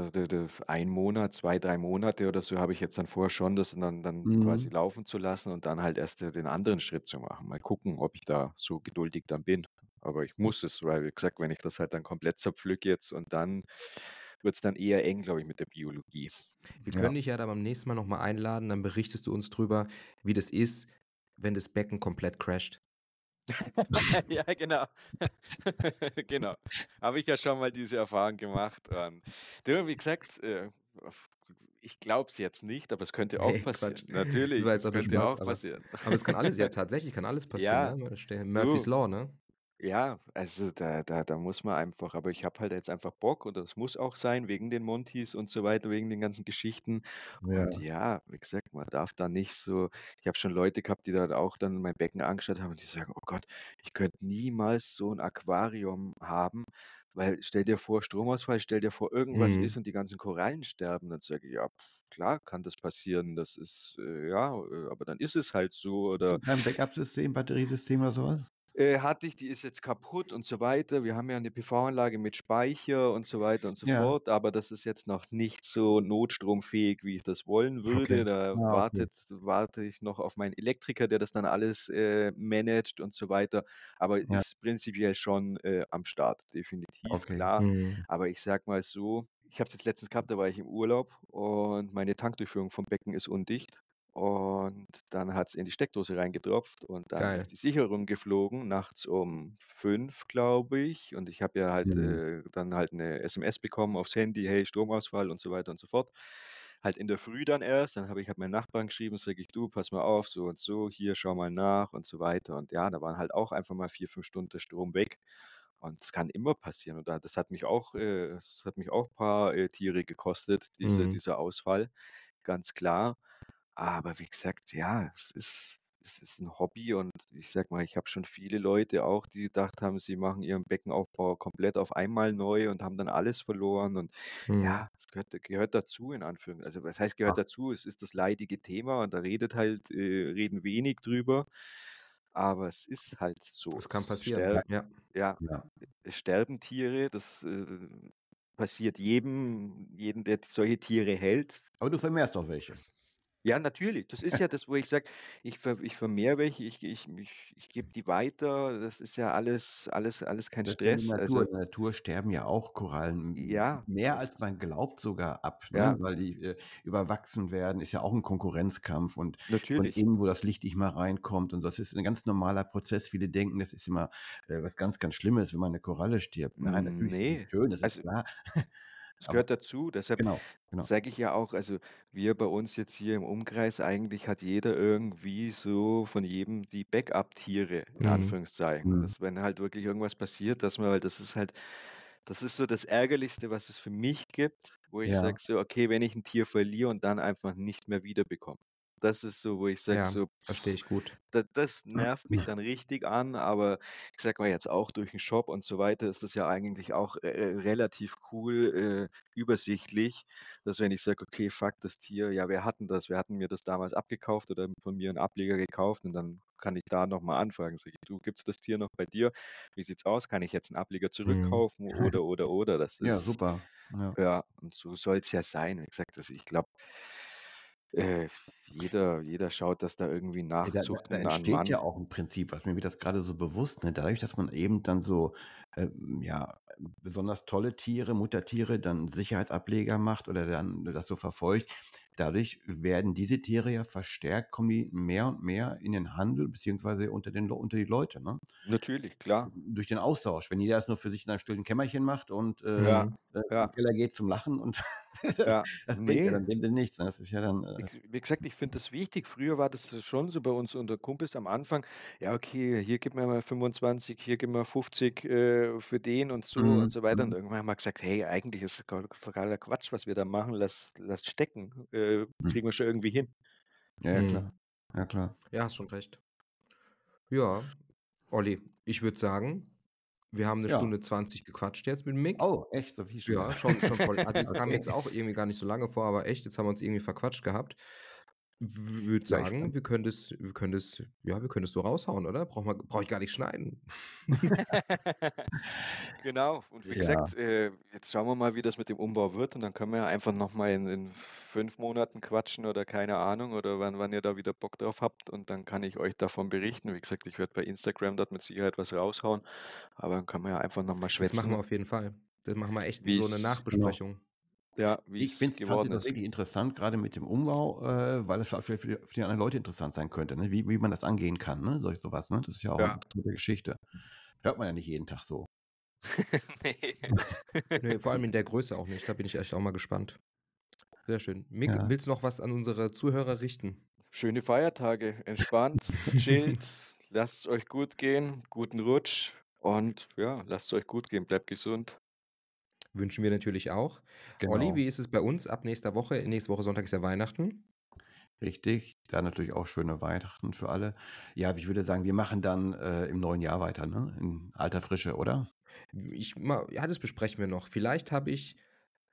1 Monat, 2, 3 Monate oder so habe ich jetzt dann vor schon, das dann dann quasi Mhm. laufen zu lassen und dann halt erst, den anderen Schritt zu machen. Mal gucken, ob ich da so geduldig dann bin. Aber ich muss es, weil wie gesagt, wenn ich das halt dann komplett zerpflücke jetzt und dann wird's dann eher eng, glaube ich, mit der Biologie. Wir Ja. können dich ja dann beim nächsten Mal noch mal einladen, dann berichtest du uns drüber, wie das ist, wenn das Becken komplett crasht. (laughs) Ja, genau. (laughs) Genau. Habe ich ja schon mal diese Erfahrung gemacht und du, wie gesagt, äh, ich glaube es jetzt nicht, aber es könnte auch Quatsch. passieren. Das Natürlich, es könnte Spaß, auch aber passieren. aber es kann alles ja, (laughs) tatsächlich kann alles passieren, Ja, ne? Murphy's du Law, ne? Ja, also da da da muss man einfach aber ich habe halt jetzt einfach Bock und das muss auch sein wegen den Montys und so weiter, wegen den ganzen Geschichten. Und Ja. ja, wie gesagt, man darf da nicht so ich habe schon Leute gehabt, die da auch dann mein Becken angeschaut haben und die sagen: „Oh Gott, ich könnte niemals so 'n Aquarium haben, weil stell dir vor, Stromausfall, stell dir vor, irgendwas ist Mhm. und die ganzen Korallen sterben.“ Dann sage ich: „Ja, klar kann das passieren. Das ist, äh, ja, äh, aber dann ist es halt so“, oder kein Backup-System, Batteriesystem oder so was? Äh, hatte ich, die ist jetzt kaputt und so weiter. Wir haben ja 'ne PV-Anlage mit Speicher und so weiter und so Ja. fort, aber das ist jetzt noch nicht so notstromfähig, wie ich das wollen Okay. würde. Da Ah, okay. wartet warte ich noch auf meinen Elektriker, der das dann alles, äh, managt und so weiter, aber Ja. ist prinzipiell schon, äh, am Start, definitiv, Okay. klar. Mhm. Aber ich sage mal so, ich habe es jetzt letztens gehabt, da war ich im Urlaub und meine Tankdurchführung vom Becken ist undicht und dann hat's in die Steckdose reingetropft und dann Geil. ist die Sicherung geflogen, nachts um 5, glaube ich. Und ich habe ja halt, Mhm. äh, dann halt 'ne SMS bekommen aufs Handy: „Hey, Stromausfall“ und so weiter und so fort. Halt in der Früh dann erst, dann habe ich habe meinen Nachbarn geschrieben, sage ich: „Du, pass mal auf, so und so, hier, schau mal nach“ und so weiter. Und ja, da waren halt auch einfach mal 4, 5 Stunden der Strom weg. Und das kann immer passieren. Und da das hat mich auch äh, es hat mich auch paar, äh, Tiere gekostet, diese Mhm. dieser Ausfall, ganz klar. Aber wie gesagt, ja, es ist es ist 'n Hobby und ich sage mal, ich habe schon viele Leute auch, die gedacht haben, sie machen ihren Beckenaufbau komplett auf einmal neu und haben dann alles verloren und Mhm. ja, es gehört gehört dazu in Anführung also, was heißt Ja. gehört dazu? Es ist das leidige Thema und da redet halt äh, reden wenig drüber, aber es ist halt so. Es kann Es passieren, Ja. ster ja. ja, Ja. es sterben Tiere, das, äh, passiert jedem jeden, der solche Tiere hält. Aber du vermehrst auch welche? Ja, natürlich. Das ist ja das, wo ich sage, ich ver ich vermehre welche, ich ich ich ich gebe die weiter. Das ist ja alles alles alles kein Das ist ja die Stress. Natur. Also In der Natur sterben ja auch Korallen Ja, mehr das als man glaubt sogar ab, ne, Ja. weil die, äh, überwachsen werden. Ist ja auch 'n Konkurrenzkampf und von Natürlich. innen, wo das Licht nicht mehr reinkommt und das ist 'n ganz normaler Prozess. Viele denken, das ist immer, äh, was ganz, ganz Schlimmes, wenn mal 'ne Koralle stirbt. Nein, natürlich ist das Ne, nicht schön, das ist also klar. (laughs) es Aber gehört dazu. Deshalb genau, genau. sage ich ja auch also, wir bei uns jetzt hier im Umkreis eigentlich hat jeder irgendwie so von jedem die Backup-Tiere in Mhm. Anführungszeichen. Mhm. Dass wenn halt wirklich irgendwas passiert, dass man halt das ist halt das ist so das Ärgerlichste, was es für mich gibt, wo ich Ja. sage so: „Okay, wenn ich 'n Tier verliere und dann einfach nicht mehr wiederbekomme.“ Das ist so, wo ich sage Ja, so, verstehe ich gut. da das nervt mich dann richtig an, aber ich sage mal jetzt auch durch 'n Shop und so weiter ist das ja eigentlich auch, äh, relativ cool, äh, übersichtlich, dass wenn ich sage: „Okay, fuck, das Tier, ja, wer hat 'n das? Wer hat 'n mir das damals abgekauft oder von mir 'n Ableger gekauft?“ Und dann kann ich da noch mal anfragen, sage ich: „Du, gibt's das Tier noch bei dir? Wie sieht's aus? Kann ich jetzt 'n Ableger Mhm. zurückkaufen?“ (laughs) Oder, oder, oder. Das Ja, ist super. Ja. ja, und so soll's ja sein. Wie gesagt, also ich glaube äh, jeder jeder schaut, dass da irgendwie Ja, da da da entsteht ja Mann auch 'n Prinzip, was mir wird das grade so bewusst, ne? Dadurch, dass man eben dann so, ähm, ja, besonders tolle Tiere, Muttertiere, dann Sicherheitsableger macht oder dann das so verfolgt. Dadurch werden diese Tiere ja verstärkt kommen die mehr und mehr in den Handel beziehungsweise unter den unter die Leute, ne? Natürlich, klar. Durch den Austausch. Wenn jeder das nur für sich in seinem stillen Kämmerchen macht und, äh, Ja, in ja. Keller geht zum Lachen und (laughs) Ja, das bringt ja ne. dann dem Sinne nichts, ne? Das ist ja dann, Wie äh wie gesagt, ich finde das wichtig. Früher war das schon so bei uns unter Kumpels am Anfang: „Ja, okay, hier gib mir mal 25, hier gib mir 50, äh, für den und so und Mhm, so weiter.“ Und mhm. irgendwann haben wir gesagt: „Hey, eigentlich ist to totaler Quatsch, was wir da machen. Lass lass stecken. Äh, Hm. kriegen wir schon irgendwie hin.“ Ja, ja, Mhm. klar. Ja, klar. Ja, hast schon recht. Ja, Olli, ich würde sagen, wir haben 'ne Ja. Stunde 20 gequatscht jetzt mit Mick. Oh, echt? So viel schon? Ja, schon schon voll. Also, (laughs) es kam jetzt auch irgendwie gar nicht so lange vor, aber echt, jetzt haben wir uns irgendwie verquatscht gehabt. Würde Ja, ich sagen, fand wir können das wir können das ja, wir können das so raushauen, oder? Braucht man brauche ich gar nicht schneiden. (laughs) Genau. Und wie Ja. gesagt, äh, jetzt schauen wir mal, wie das mit dem Umbau wird und dann können wir ja einfach noch mal in in 5 Monaten quatschen oder keine Ahnung oder wann wann ihr da wieder Bock drauf habt und dann kann ich euch davon berichten. Wie gesagt, ich werde bei Instagram dort mit Sicherheit was raushauen, aber dann können wir ja einfach noch mal Das machen wir auf jeden Fall. Dann machen wir echt so 'ne wie's Genau. Nachbesprechung. Ja, Ich wie's finde es fand es ist. tatsächlich interessant, grade mit dem Umbau, äh, weil es auch für für die für die anderen Leute interessant sein könnte, ne, wie wie man das angehen kann, ne, solch so was, ne? Das ist ja auch Ja. interessante Geschichte. Hört man ja nicht jeden Tag so. (laughs) Ne. Ne, (laughs) vor allem in der Größe auch nicht. Da bin ich echt auch mal gespannt. Sehr schön. Mick, Ja. willst du noch was an unsere Zuhörer richten? Schöne Feiertage, entspannt, chillt, (laughs) lasst's euch gut gehen, guten Rutsch und ja, lasst's euch gut gehen, bleibt gesund. Wünschen wir natürlich auch. Olli, Genau. wie ist es bei uns ab nächster Woche? Nächste Woche Sonntag ist ja Weihnachten. Richtig, dann natürlich auch schöne Weihnachten für alle. Ja, ich würde sagen, wir machen dann, äh, im neuen Jahr weiter, ne, in alter Frische, oder? Ich ja, das besprechen wir noch. Vielleicht habe ich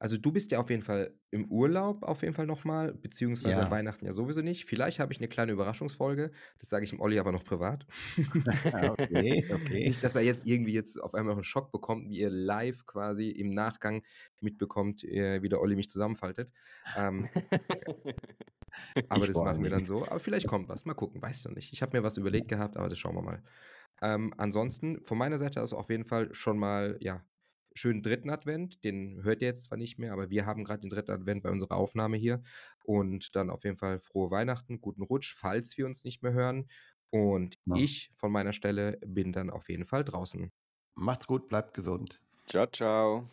also, du bist ja auf jeden Fall im Urlaub auf jeden Fall noch mal, beziehungsweise an Ja. Weihnachten ja sowieso nicht. Vielleicht habe ich 'ne kleine Überraschungsfolge. Das sage ich dem Olli aber noch privat. (laughs) Okay, okay. Nicht, dass er jetzt irgendwie jetzt auf einmal noch 'n Schock bekommt, wie ihr live quasi im Nachgang mitbekommt, äh, wie der Olli mich zusammenfaltet. Ähm, (laughs) aber Ich das machen wir dann so. Aber vielleicht kommt was. Mal gucken, weiß ich noch nicht. Ich habe mir was überlegt gehabt, aber das schauen wir mal. Ähm, ansonsten von meiner Seite aus auf jeden Fall schon mal, ja, schönen 3. Advent. Den hört ihr jetzt zwar nicht mehr, aber wir haben grad den 3. Advent bei unserer Aufnahme hier. Und dann auf jeden Fall frohe Weihnachten, guten Rutsch, falls wir uns nicht mehr hören. Und Ja. ich von meiner Stelle bin dann auf jeden Fall draußen. Macht's gut, bleibt gesund. Tschau, tschau.